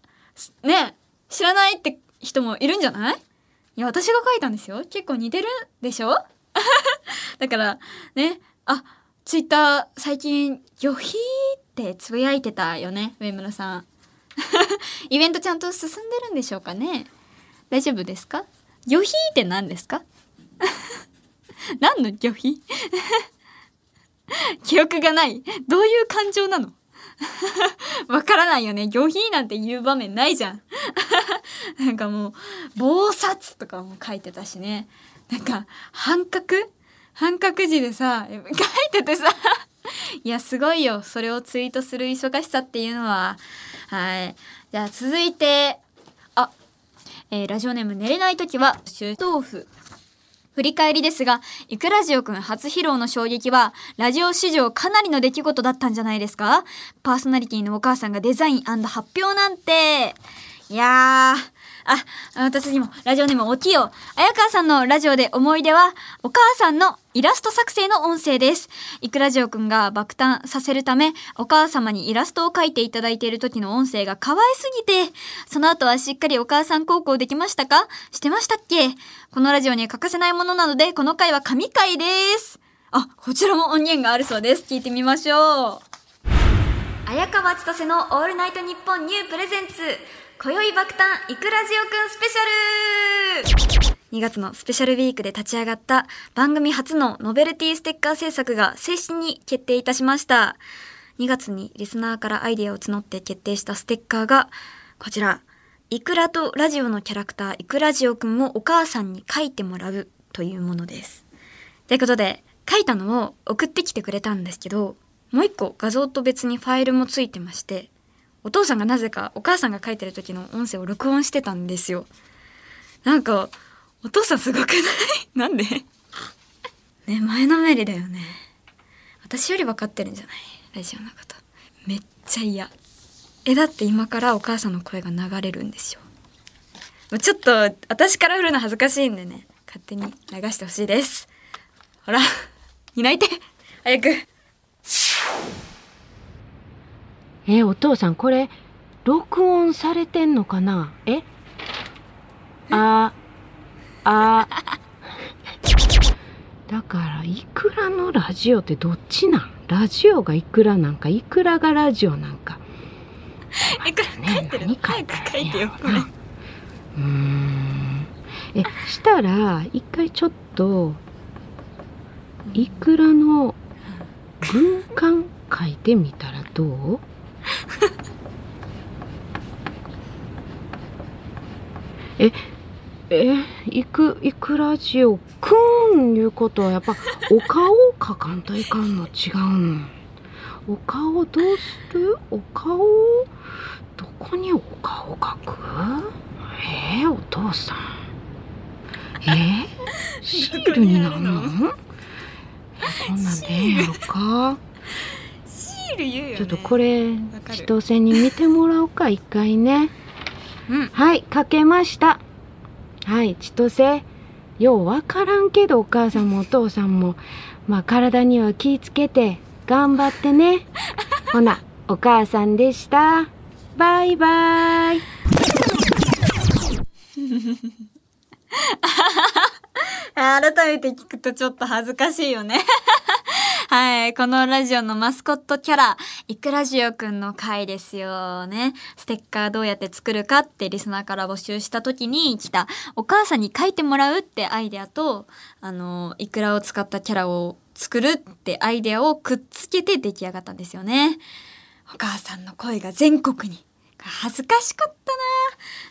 ね、知らないって人もいるんじゃない？いや、私が書いたんですよ。結構似てるでしょ？だから、ね、あ、ツイッター最近、ヨヒーっってつぶやいてたよね、上村さん。イベントちゃんと進んでるんでしょうかね大丈夫ですか？ヨヒーって何ですか？何のヨヒ 記憶がないどういう感情なの？わからないよね。魚皮なんて言う場面ないじゃん。なんかもう、暴殺とかも書いてたしね。なんか、半角？半角字でさ、書いててさ、いや、すごいよ。それをツイートする忙しさっていうのは。はい。じゃあ続いて、あ、えーラジオネーム寝れないときは、臭豆腐。振り返りですが、いくラジオくん初披露の衝撃は、ラジオ史上かなりの出来事だったんじゃないですか？パーソナリティのお母さんがデザイン発表なんて。いやー、あ、私にも、ラジオネームおきよ。綾川さんのラジオで思い出は、お母さんのイラスト作成の音声です。いくラジオくんが爆誕させるため、お母様にイラストを描いていただいている時の音声が可愛すぎて、その後はしっかりお母さん孝行できましたか？してましたっけ？このラジオには欠かせないものなので、この回は神回です。あ、こちらも音源があるそうです。聞いてみましょう。綾川千歳のオールナイトニッポンニュー presents 今宵爆誕イクラジオくんスペシャル2月のスペシャルウィークで立ち上がった番組初のノベルティステッカー制作が正式に決定いたしました。2月にリスナーからアイデアを募って決定したステッカーがこちら。イクラとラジオのキャラクターイクラジオくんをお母さんに書いてもらうというものです。ということで、書いたのを送ってきてくれたんですけど、もう一個画像と別にファイルもついてまして、お父さんがなぜかお母さんが書いてる時の音声を録音してたんですよ。なんか、お父さんすごくない？なんで？ね、前のめりだよね。私より分かってるんじゃない？ラジオのこと。めっちゃ嫌。え、だって今からお母さんの声が流れるんですよ。もうちょっと、私から振るの恥ずかしいんでね、勝手に流してほしいです。ほら、担いて早くえ、お父さん、これ、録音されてんのかな？え？あ、あ、だから、いくらのラジオってどっちなん？ラジオがいくらなんか、いくらがラジオなんか。書いてる書いてく書いてよ、これ。うーん。え、したら、一回ちょっと、いくらの軍艦書いてみたらどう？え、え、いく、いくらじよ、くんいうことはやっぱお顔を描かんといかんの違うん。お顔どうする？お顔？どこにお顔描く？えー、お父さん。えー、シールになんの？こんなんでええんやろか？ール言うよ、ね。ちょっとこれ千歳に見てもらおうか一回ね。うん。はいかけました。はい千歳ようわからんけどお母さんもお父さんも。まあ体には気ぃつけて頑張ってね。ほなお母さんでした。バイバイ。改めて聞くとちょっと恥ずかしいよね。はい。このラジオのマスコットキャラ、イクラジオくんの回ですよね。ステッカーどうやって作るかってリスナーから募集した時に来た、お母さんに書いてもらうってアイデアと、あの、イクラを使ったキャラを作るってアイデアをくっつけて出来上がったんですよね。お母さんの声が全国に。恥ずかしかったな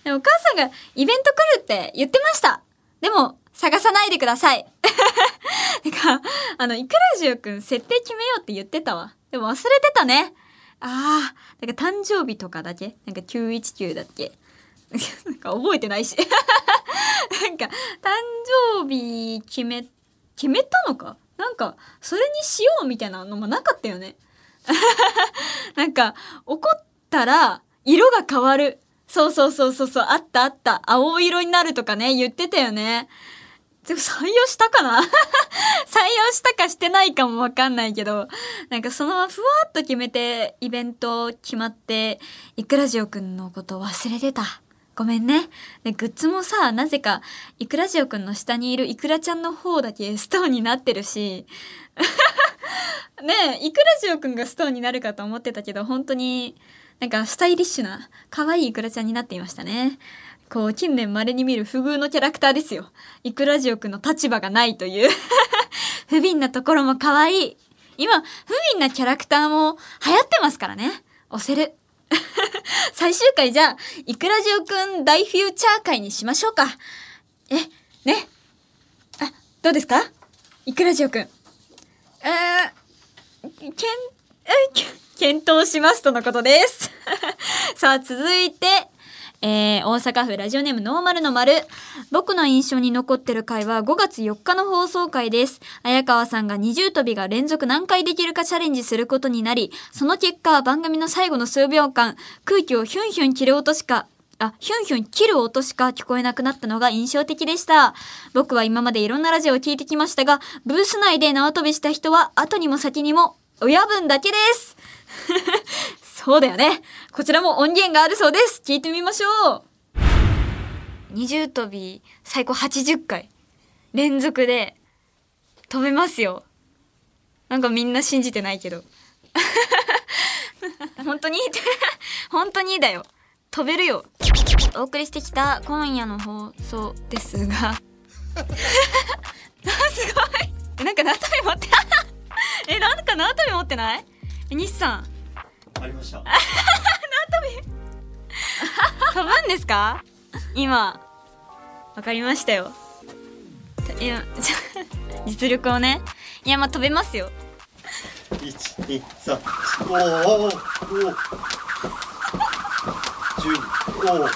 でもお母さんがイベント来るって言ってました。でも、探さないでください。てか、あの、イクラジオくん設定決めようって言ってたわ。でも忘れてたね。ああ、なんか誕生日とかだけ？なんか919だっけ？なんか覚えてないし。なんか、誕生日決め、決めたのか？なんか、それにしようみたいなのもなかったよね。なんか、怒ったら、色が変わる。そうそうそうそうそう、あったあった。青色になるとかね、言ってたよね。でも採用したかな？採用したかしてないかもわかんないけど、なんかそのままふわっと決めて、イベント決まって、イクラジオくんのこと忘れてた。ごめんね。で、グッズもさ、なぜか、イクラジオくんの下にいるイクラちゃんの方だけストーンになってるし、ねえ、イクラジオくんがストーンになるかと思ってたけど、本当に、なんかスタイリッシュな、可愛いイクラちゃんになっていましたね。こう、近年稀に見る不遇のキャラクターですよ。イクラジオくんの立場がないという。不憫なところも可愛い。今、不憫なキャラクターも流行ってますからね。押せる。最終回じゃあ、イクラジオくん大フューチャー回にしましょうか。え、ね。あ、どうですか？イクラジオくん。えー、けん、え、け検討しますとのことです。さあ、続いて、えー、大阪府ラジオネームノーマルの丸。僕の印象に残ってる回は5月4日の放送回です。綾川さんが二重跳びが連続何回できるかチャレンジすることになり、その結果、番組の最後の数秒間、空気をヒュンヒュン切る音しかあ、ヒュンヒュン切る音しか聞こえなくなったのが印象的でした。僕は今までいろんなラジオを聞いてきましたが、ブース内で縄跳びした人は後にも先にも親分だけです。そうだよね。こちらも音源があるそうです。聞いてみましょう。二重跳び最高80回連続で飛べますよ。なんかみんな信じてないけど。本当に？本当にだよ。飛べるよ。お送りしてきた今夜の放送ですが、すごいなんか縄跳び持ってえなんか縄跳び持ってない？え西さんありました。飛ぶんですか？今。わかりましたよ。いや 実力をね。いやまあ飛べますよ。一二三おおおお十おお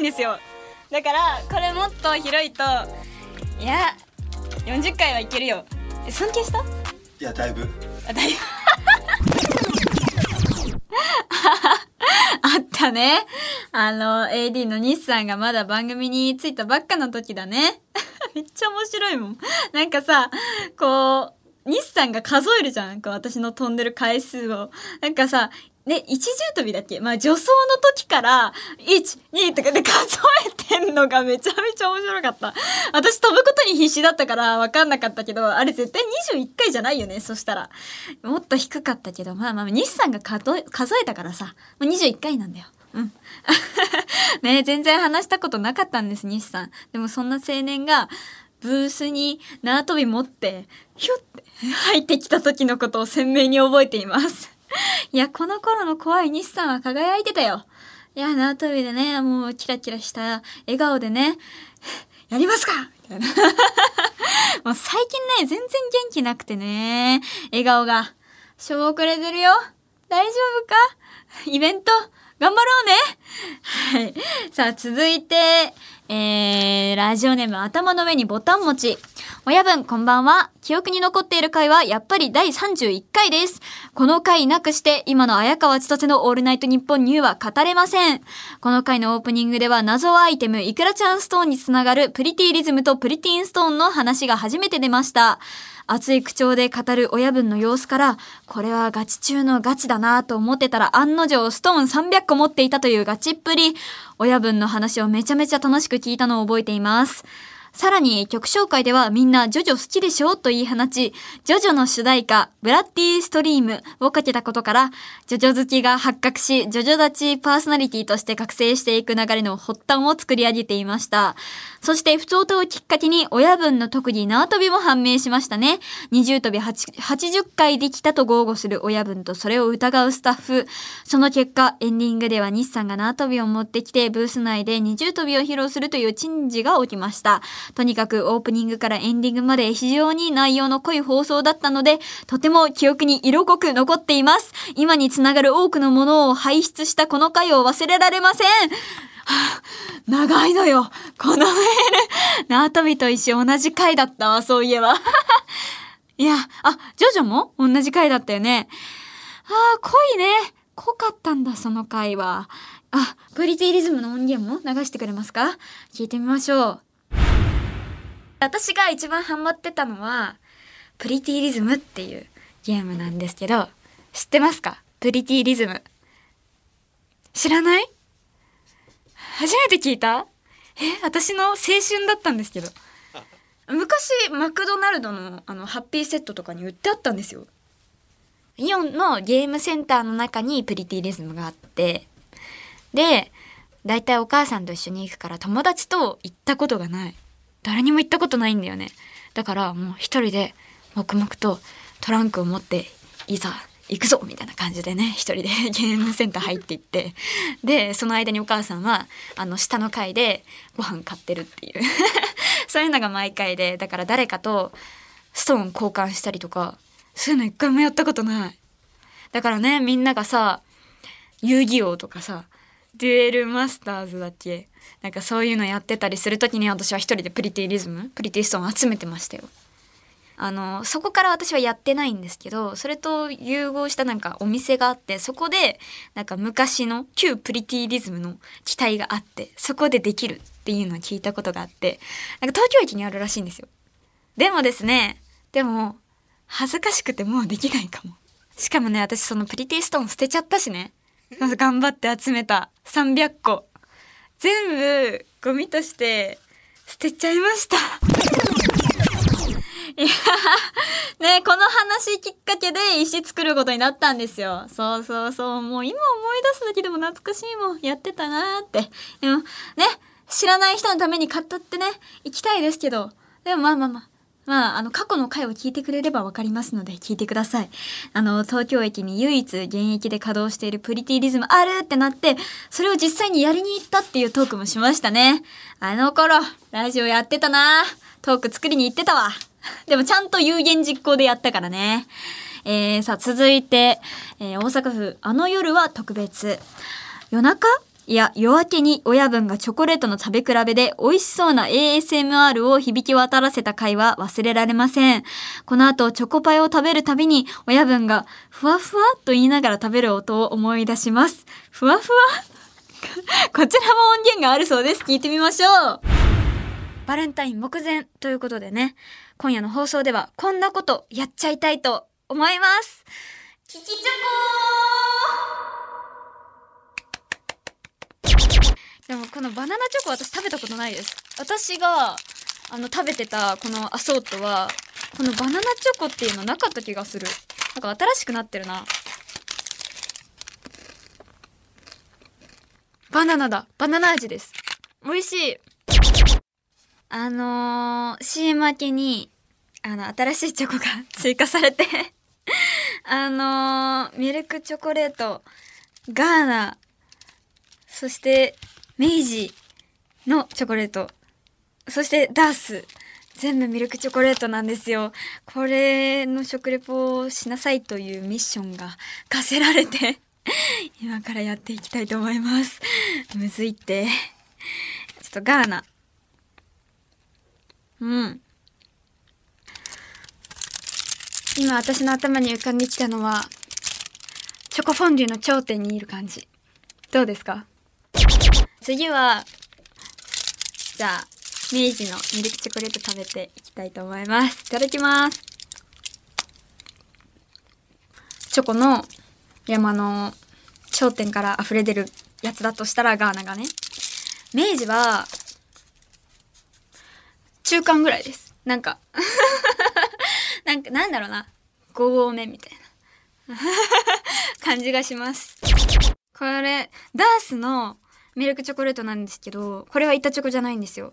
いんですよだからこれもっと広いといや40回はいけるよえ尊敬した？いやだいぶあだいぶ あったね。あの、AD の西さんがまだ番組に着いたばっかの時だね。めっちゃ面白いもん。なんかさ、こう、西さんが数えるじゃん。私の飛んでる回数を。なんかさ、ね、一重跳びだっけ？まあ、助走の時から、1、2とかで数えてんのがめちゃめちゃ面白かった。私飛ぶことに必死だったから分かんなかったけど、あれ絶対21回じゃないよね、そしたら。もっと低かったけど、まあまあ、西さんが数えたからさ、もう21回なんだよ。うん。ね全然話したことなかったんです、西さん。でもそんな青年が、ブースに縄跳び持って、ひゅって入ってきた時のことを鮮明に覚えています。いや、この頃の怖い西さんは輝いてたよ。いや、縄跳びでね、もうキラキラした笑顔でね、やりますかみたいな。もう最近ね、全然元気なくてね、笑顔が。しょぼくれてるよ。大丈夫か？イベント、頑張ろうね。はい。さあ、続いて、えー、ラジオネーム頭の上にボタン持ち。親分、こんばんは。記憶に残っている回は、やっぱり第31回です。この回なくして、今の綾川千歳のオールナイトニッポンニューは語れません。この回のオープニングでは、謎アイテム、イクラちゃんストーンにつながるプリティリズムとプリティンストーンの話が初めて出ました。熱い口調で語る親分の様子から、これはガチ中のガチだなと思ってたら案の定ストーン300個持っていたというガチっぷり、親分の話をめちゃめちゃ楽しく聞いたのを覚えています。さらに曲紹介ではみんなジョジョ好きでしょと言い放ち、ジョジョの主題歌、ブラッディストリームをかけたことから、ジョジョ好きが発覚し、ジョジョ立ちパーソナリティとして覚醒していく流れの発端を作り上げていました。そして、不登をきっかけに親分の特技縄跳びも判明しましたね。二重跳び80回できたと豪語する親分とそれを疑うスタッフ。その結果、エンディングでは日産が縄跳びを持ってきて、ブース内で二重跳びを披露するという珍事が起きました。とにかくオープニングからエンディングまで非常に内容の濃い放送だったので、とても記憶に色濃く残っています。今につながる多くのものを輩出したこの回を忘れられません。は あ長いのよ。このメール。縄跳びと一緒同じ回だったわ、そういえば。いや、あ、ジョジョも同じ回だったよね。ああ、濃いね。濃かったんだ、その回は。あ、プリティリズムの音源も流してくれますか？聞いてみましょう。私が一番ハマってたのは、プリティリズムっていうゲームなんですけど、知ってますか？プリティリズム。知らない？初めて聞いた？え、私の青春だったんですけど。昔、マクドナルドのあの、ハッピーセットとかに売ってあったんですよ。イオンのゲームセンターの中にプリティリズムがあって、で、だいたいお母さんと一緒に行くから友達と行ったことがない。誰にも行ったことないんだよね。だからもう一人で黙々とトランクを持っていざ行くぞみたいな感じでね一人で ゲームセンター入っていって。でその間にお母さんはあの下の階でご飯買ってるっていう。そういうのが毎回でだから誰かとストーン交換したりとかそういうの一回もやったことない。だからねみんながさ遊戯王とかさデュエルマスターズだっけ？なんかそういうのやってたりする時に私は一人でプリティリズムプリティストーンを集めてましたよ。あのそこから私はやってないんですけどそれと融合したなんかお店があってそこでなんか昔の旧プリティリズムの機体があってそこでできるっていうのを聞いたことがあってなんか東京駅にあるらしいんですよ。でもですねでも恥ずかしくてもうできないかも。しかもね私そのプリティストーン捨てちゃったしね。頑張って集めた。300個。全部ゴミとして捨てちゃいました。いやねこの話きっかけで石作ることになったんですよ。そうそうそう。もう今思い出すだけでも懐かしいもんやってたなーって。でもね知らない人のために語ってね行きたいですけど。でもまあまあまあ。まあ、あの、過去の回を聞いてくれればわかりますので、聞いてください。あの、東京駅に唯一現役で稼働しているプリティリズムあるってなって、それを実際にやりに行ったっていうトークもしましたね。あの頃、ラジオやってたなトーク作りに行ってたわ。でもちゃんと有言実行でやったからね。えー、さあ、続いて、えー大阪府、あの夜は特別。夜中いや、夜明けに親分がチョコレートの食べ比べで美味しそうな ASMR を響き渡らせた回は忘れられません。この後、チョコパイを食べるたびに親分がふわふわと言いながら食べる音を思い出します。ふわふわ？こちらも音源があるそうです。聞いてみましょう。バレンタイン目前ということでね、今夜の放送ではこんなことやっちゃいたいと思います。キキチョコでもこのバナナチョコ私食べたことないです。私があの食べてたこのアソートはこのバナナチョコっていうのなかった気がする。なんか新しくなってるな。バナナだ。バナナ味です。美味しい。あのー、CM 明けに、あの、新しいチョコが追加されて、あのー、ミルクチョコレート、ガーナ、そして、明治のチョコレート、そしてダース、全部ミルクチョコレートなんですよ。これの食レポをしなさいというミッションが課せられて、今からやっていきたいと思います。むずいって。ちょっとガーナ。うん。今私の頭に浮かんできたのは、チョコフォンデュの頂点にいる感じ。どうですか？次は、じゃあ、明治のミルクチョコレート食べていきたいと思います。いただきます。チョコの山の頂点から溢れ出るやつだとしたらガーナがね。明治は、中間ぐらいです。なんか、なんか、なんだろうな。5合目みたいな 感じがします。これ、ダースのミルクチョコレートなんですけど、これは板チョコじゃないんですよ。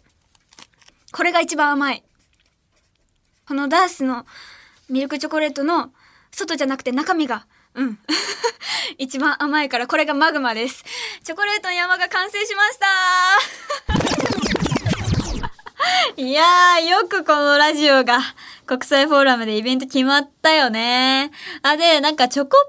これが一番甘い。このダースのミルクチョコレートの外じゃなくて中身が、うん。一番甘いからこれがマグマです。チョコレートの山が完成しました いやー、よくこのラジオが国際フォーラムでイベント決まったよね。あ、で、なんかチョコパイ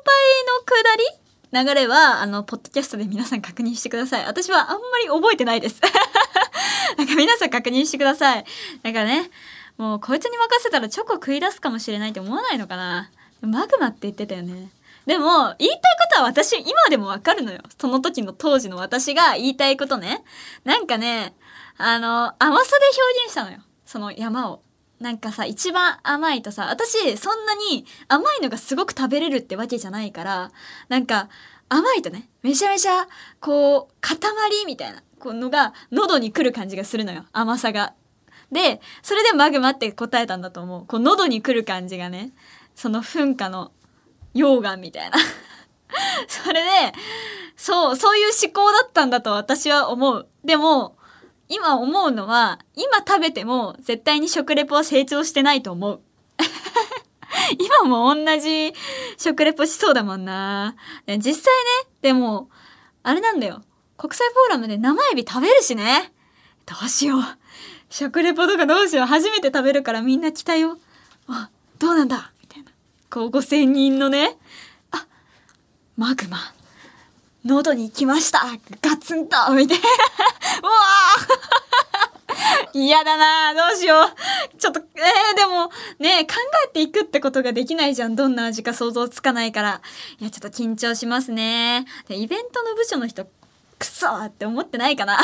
のくだり流れは、あの、ポッドキャストで皆さん確認してください。私はあんまり覚えてないです。なんか皆さん確認してください。なんかね、もうこいつに任せたらチョコ食い出すかもしれないって思わないのかな。マグマって言ってたよね。でも、言いたいことは私、今でもわかるのよ。その時の当時の私が言いたいことね。なんかね、あの、甘さで表現したのよ。その山を。なんかさ、一番甘いとさ、私、そんなに甘いのがすごく食べれるってわけじゃないから、なんか、甘いとね、めちゃめちゃ、こう、塊みたいな、このが、喉に来る感じがするのよ。甘さが。で、それでマグマって答えたんだと思う。こう、喉に来る感じがね、その噴火の溶岩みたいな。それで、そう、そういう思考だったんだと私は思う。でも、今思うのは、今食べても絶対に食レポは成長してないと思う。今も同じ食レポしそうだもんな。実際ね、でも、あれなんだよ。国際フォーラムで生エビ食べるしね。どうしよう。食レポとかどうしよう。初めて食べるからみんな来たよ。あ、どうなんだみたいな。こう5000人のね。あ、マグマ。喉に来ましたガツンとみたいな。うわ 嫌だなどうしよう。ちょっと、えー、でも、ね考えていくってことができないじゃん。どんな味か想像つかないから。いや、ちょっと緊張しますね。でイベントの部署の人、くそって思ってないかな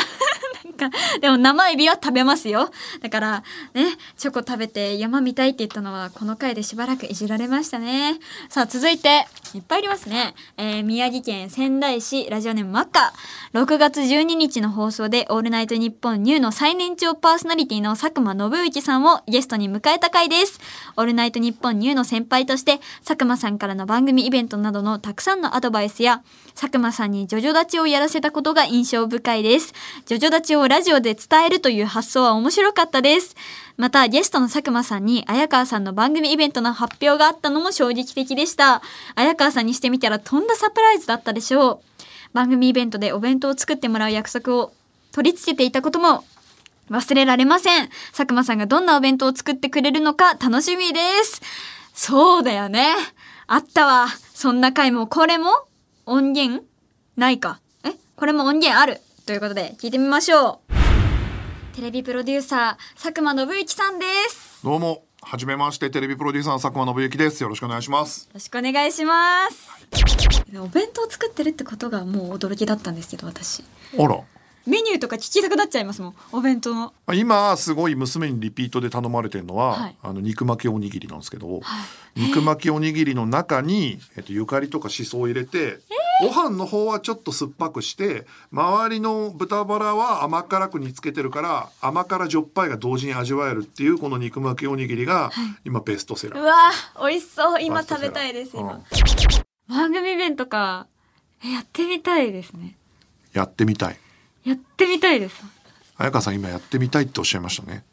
か、でも生エビは食べますよ。だから、ね、チョコ食べて山見たいって言ったのは、この回でしばらくいじられましたね。さあ、続いて、いっぱいありますね。えー宮城県仙台市ラジオネームマッカ。6月12日の放送で、オールナイトニッポンニューの最年長パーソナリティの佐久間信之さんをゲストに迎えた回です。オールナイトニッポンニューの先輩として、佐久間さんからの番組イベントなどのたくさんのアドバイスや、佐久間さんにジョジョ立ちをやらせたことが印象深いです。ジョジョ立ちをラジオで伝えるという発想は面白かったです。また、ゲストの佐久間さんに、綾川さんの番組イベントの発表があったのも衝撃的でした。綾川さんにしてみたらとんだサプライズだったでしょう。番組イベントでお弁当を作ってもらう約束を取り付けていたことも忘れられません。佐久間さんがどんなお弁当を作ってくれるのか楽しみです。そうだよね。あったわ。そんな回も、これも音源？ないか。え？これも音源ある。ということで、聞いてみましょう。テレビプロデューサー、佐久間信之さんです。どうも、はじめまして、テレビプロデューサーの佐久間信之です。よろしくお願いします。よろしくお願いします。お弁当作ってるってことがもう驚きだったんですけど、私。あら。メニューとか聞きたくなっちゃいますもん。お弁当の。今すごい娘にリピートで頼まれてるのは、はいあの肉巻きおにぎりなんですけど、肉巻きおにぎりの中に、えっと、ゆかりとかしそを入れて、ご飯の方はちょっと酸っぱくして周りの豚バラは甘辛く煮つけてるから甘辛じょっぱいが同時に味わえるっていうこの肉巻きおにぎりが今ベストセラー、うわ美味しそう。今食べたいです、今。うん番組イベントか。えやってみたいですね。やってみたいやってみたいです。綾香さん今やってみたいっておっしゃいましたね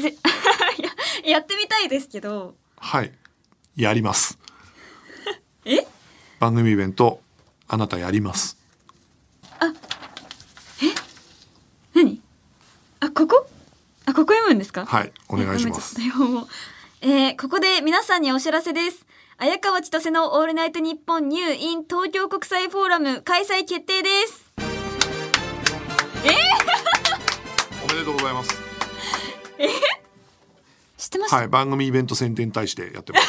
ぜ いややってみたいですけど。はいやります え？番組イベントあなたやります。何？あ、ここ？あ、ここ読むんですか？はいお願いします。えーここで皆さんにお知らせです。綾川千歳のオールナイトニッポンニュー in 東京国際フォーラム開催決定です。おめでとうございます。知ってました、はい番組イベント宣伝大使でやってます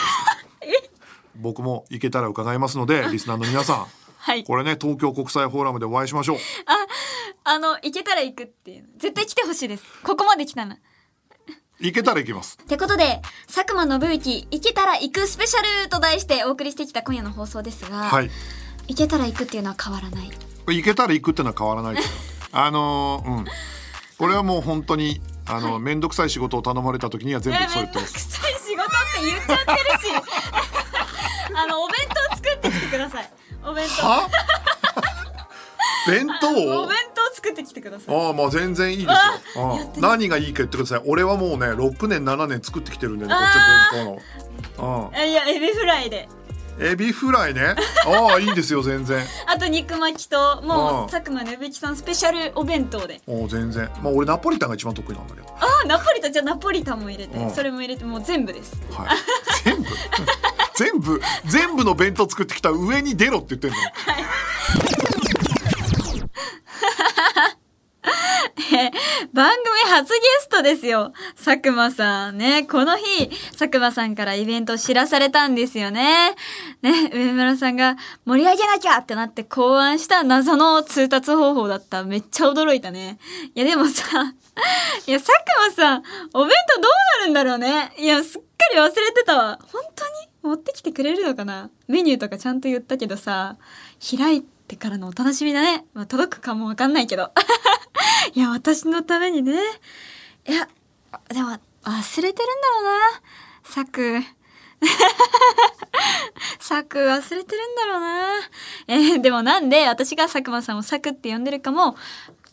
僕も行けたら伺いますのでリスナーの皆さんはい。これね東京国際フォーラムでお会いしましょうあの、行けたら行くっていう。絶対来てほしいです。ここまで来たな。行けたら行きますってことで、佐久間信之、行けたら行くスペシャルと題してお送りしてきた今夜の放送ですが、はい行けたら行くっていうのは変わらない。行けたら行くってのは変わらない あのーうんこれはもう本当にあの面倒、くさい仕事を頼まれた時には全部そう言ってまめんどくすさい仕事って言っちゃってるし。あの、お弁当作ってきてください。お弁当。は？弁当を？お弁当作ってきてください。ああまあ全然いいですよ、うん、何がいいか言ってください。俺はもうね6年7年作ってきてるんでねこっちの弁当の、いや、エビフライで。うん、エビフライね？ああいいですよ全然。あと肉巻きと、もう佐久間信之さんスペシャルお弁当で。お全然。まあ俺ナポリタンが一番得意なんだけど。あー、ナポリタン、じゃあナポリタンも入れて、うんそれも入れて、もう全部です。はい。全部？全部全部の弁当作ってきた上に出ろって言ってんの。番組初ゲストですよ。佐久間さんね。この日、佐久間さんからイベント知らされたんですよね。ね、上村さんが盛り上げなきゃってなって考案した謎の通達方法だった。めっちゃ驚いたね。いやでもさ、いや佐久間さん、お弁当どうなるんだろうね。いや、すっかり忘れてたわ。本当に？持ってきてくれるのかな？メニューとかちゃんと言ったけどさ、開いてからのお楽しみだね。まあ、届くかもわかんないけど。いや、私のためにね。いや、でも、忘れてるんだろうな。サク。サク忘れてるんだろうな。えーでもなんで私が佐久間さんをサクって呼んでるかも、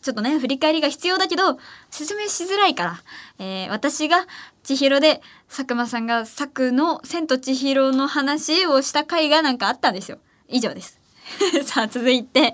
ちょっとね、振り返りが必要だけど、説明しづらいから。えー私が千尋で、佐久間さんがサクの千と千尋の話をした回がなんかあったんですよ。以上です。さあ続いて、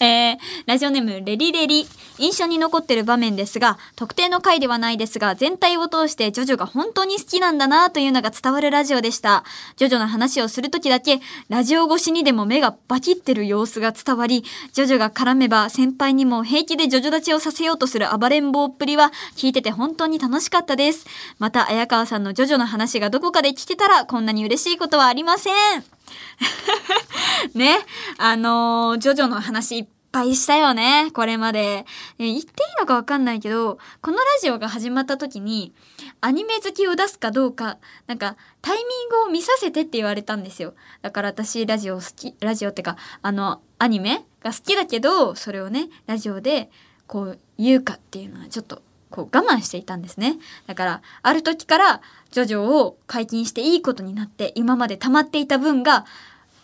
えーラジオネームレリレリ。印象に残ってる場面ですが特定の回ではないですが全体を通してジョジョが本当に好きなんだなというのが伝わるラジオでした。ジョジョの話をする時だけラジオ越しにでも目がバキってる様子が伝わりジョジョが絡めば先輩にも平気でジョジョ立ちをさせようとする暴れん坊っぷりは聞いてて本当に楽しかったです。また綾川さんのジョジョの話がどこかで聞けたらこんなに嬉しいことはありません。ね、あのージョジョの話いっ敗したよね、これまで。え言っていいのかわかんないけど、このラジオが始まった時に、アニメ好きを出すかどうか、なんか、タイミングを見させてって言われたんですよ。だから私、ラジオ好き、ラジオってか、あの、アニメが好きだけど、それをね、ラジオで、こう、言うかっていうのはちょっと、こう、我慢していたんですね。だから、ある時から、ジョジョを解禁していいことになって、今まで溜まっていた分が、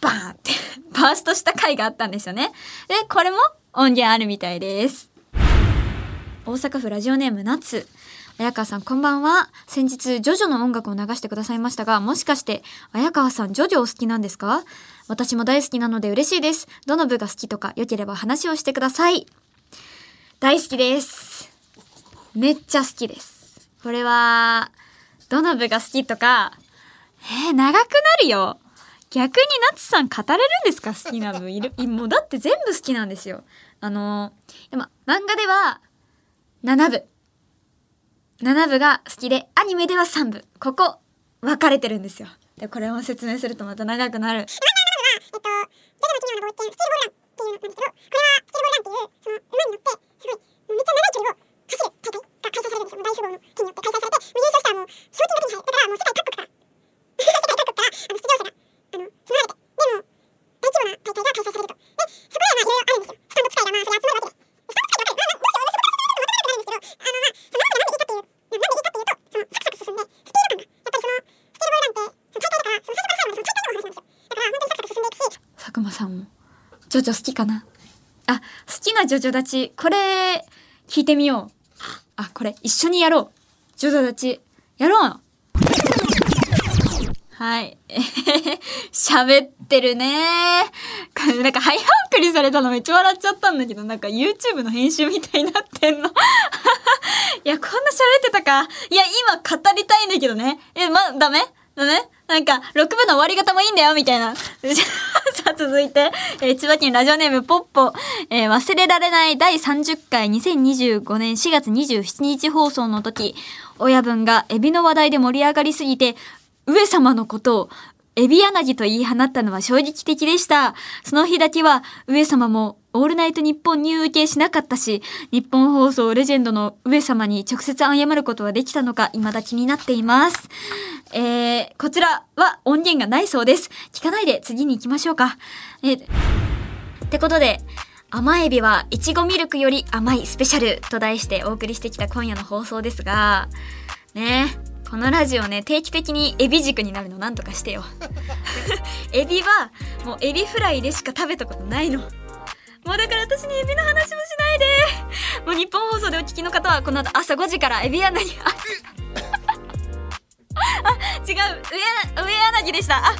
バーンって バーストした回があったんですよね。で、これも音源あるみたいです。大阪府ラジオネームナツ。綾川さんこんばんは。先日、ジョジョの音楽を流してくださいましたが、もしかして、綾川さん、ジョジョお好きなんですか？私も大好きなので嬉しいです。どの部が好きとか、良ければ話をしてください。大好きです。めっちゃ好きです。これは、どの部が好きとか、えー、長くなるよ。逆にナツさん語れるんですか？好きな部いる。もうだって全部好きなんですよ。あのー、でも漫画では7部。7部が好きで、アニメでは3部。ここ、分かれてるんですよ。で、これを説明するとまた長くなる。佐久間さんも、ジョジョ好きかなあ、好きなジョジョ立ち、これ、聞いてみよう。あ、これ、一緒にやろう。ジョジョ立ち、やろうはい。喋ってるね なんか早送りされたのめっちゃ笑っちゃったんだけど、なんか YouTube の編集みたいになってんの。いや、こんな喋ってたか。いや、今語りたいんだけどね。え、ま、ダメ？ダメ？なんか、6部の終わり方もいいんだよ、みたいな。さあ、続いて、えー千葉県ラジオネームポッポ、えー忘れられない第30回2025年4月27日放送の時、親分がエビの話題で盛り上がりすぎて、上様のことを、エビ柳と言い放ったのは衝撃的でした。その日だけは、上様も、オールナイト日本に受けしなかったし、日本放送レジェンドの上様に直接謝ることはできたのか、未だ気になっています。えー、こちらは音源がないそうです。聞かないで次に行きましょうか。えーってことで、甘エビはいちごミルクより甘いスペシャルと題してお送りしてきた今夜の放送ですが、ねこのラジオね、定期的にエビ軸になるのなんとかしてよ。エビは、もうエビフライでしか食べたことないの。もうだから私にエビの話もしないで。もう日本放送でお聞きの方はこの後朝5時からエビ柳、あ、あ違う、上柳、上柳でした。あ、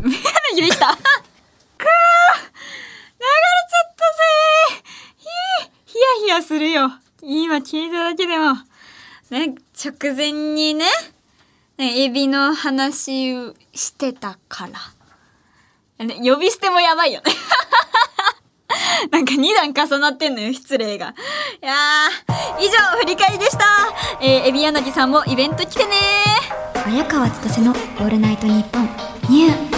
上柳でした。くー流れちゃったぜひえヒヤヒヤするよ。今聞いただけでも。ね、直前にね、ね、エビの話してたから。ね、呼び捨てもやばいよね。なんか2段重なってんのよ、失礼が。いやー、以上、振り返りでした。えー、エビ柳さんもイベント来てね綾川千歳のオールナイトニッポンニュー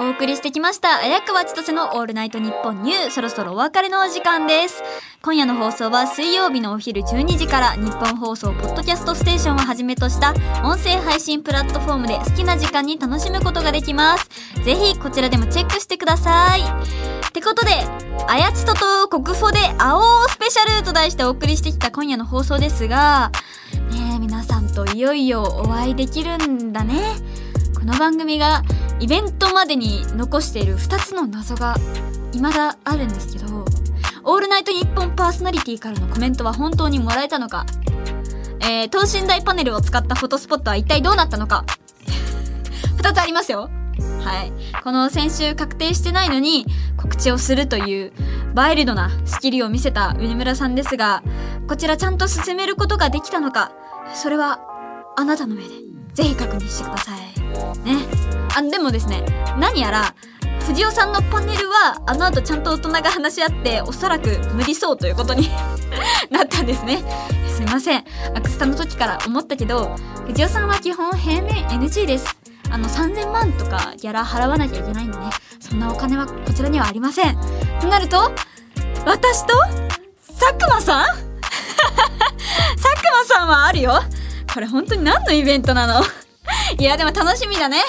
お送りしてきました、綾川千歳のオールナイトニッポンニュー。そろそろお別れのお時間です。今夜の放送は水曜日のお昼12時から日本放送ポッドキャストステーションをはじめとした音声配信プラットフォームで好きな時間に楽しむことができます。ぜひこちらでもチェックしてください。ってことで、あやつとと国フォで青スペシャルと題してお送りしてきた今夜の放送ですが、ねえ、皆さんといよいよお会いできるんだね。この番組がイベントまでに残している2つの謎が未だあるんですけど、オールナイトニッポンパーソナリティからのコメントは本当にもらえたのか、えー、等身大パネルを使ったフォトスポットは一体どうなったのか、2つありますよ。はい。この先週確定してないのに告知をするというワイルドなスキルを見せた上村さんですが、こちらちゃんと進めることができたのか、それはあなたの目でぜひ確認してください。ね。あ、でもですね、何やら、藤尾さんのパネルは、あの後ちゃんと大人が話し合って、おそらく無理そうということに なったんですね。すいません。アクスタの時から思ったけど、藤尾さんは基本平面 NG です。あの3000万とかギャラ払わなきゃいけないんでねそんなお金はこちらにはありませんとなると私と佐久間さん？佐久間さんはあるよこれ本当に何のイベントなの？いやでも楽しみだね。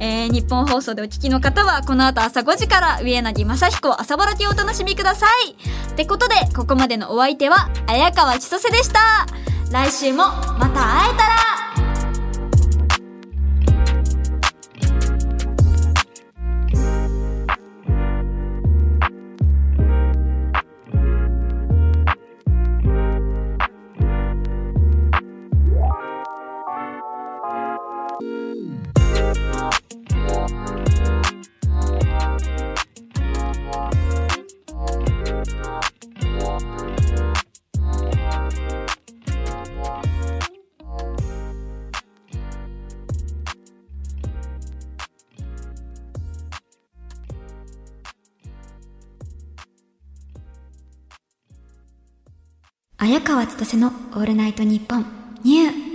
えー、日本放送でお聞きの方はこの後朝5時から上柳正彦朝ぼらきをお楽しみください。ってことでここまでのお相手は綾川千歳でした。来週もまた会えたら。綾川千歳のオールナイトニッポンニュー。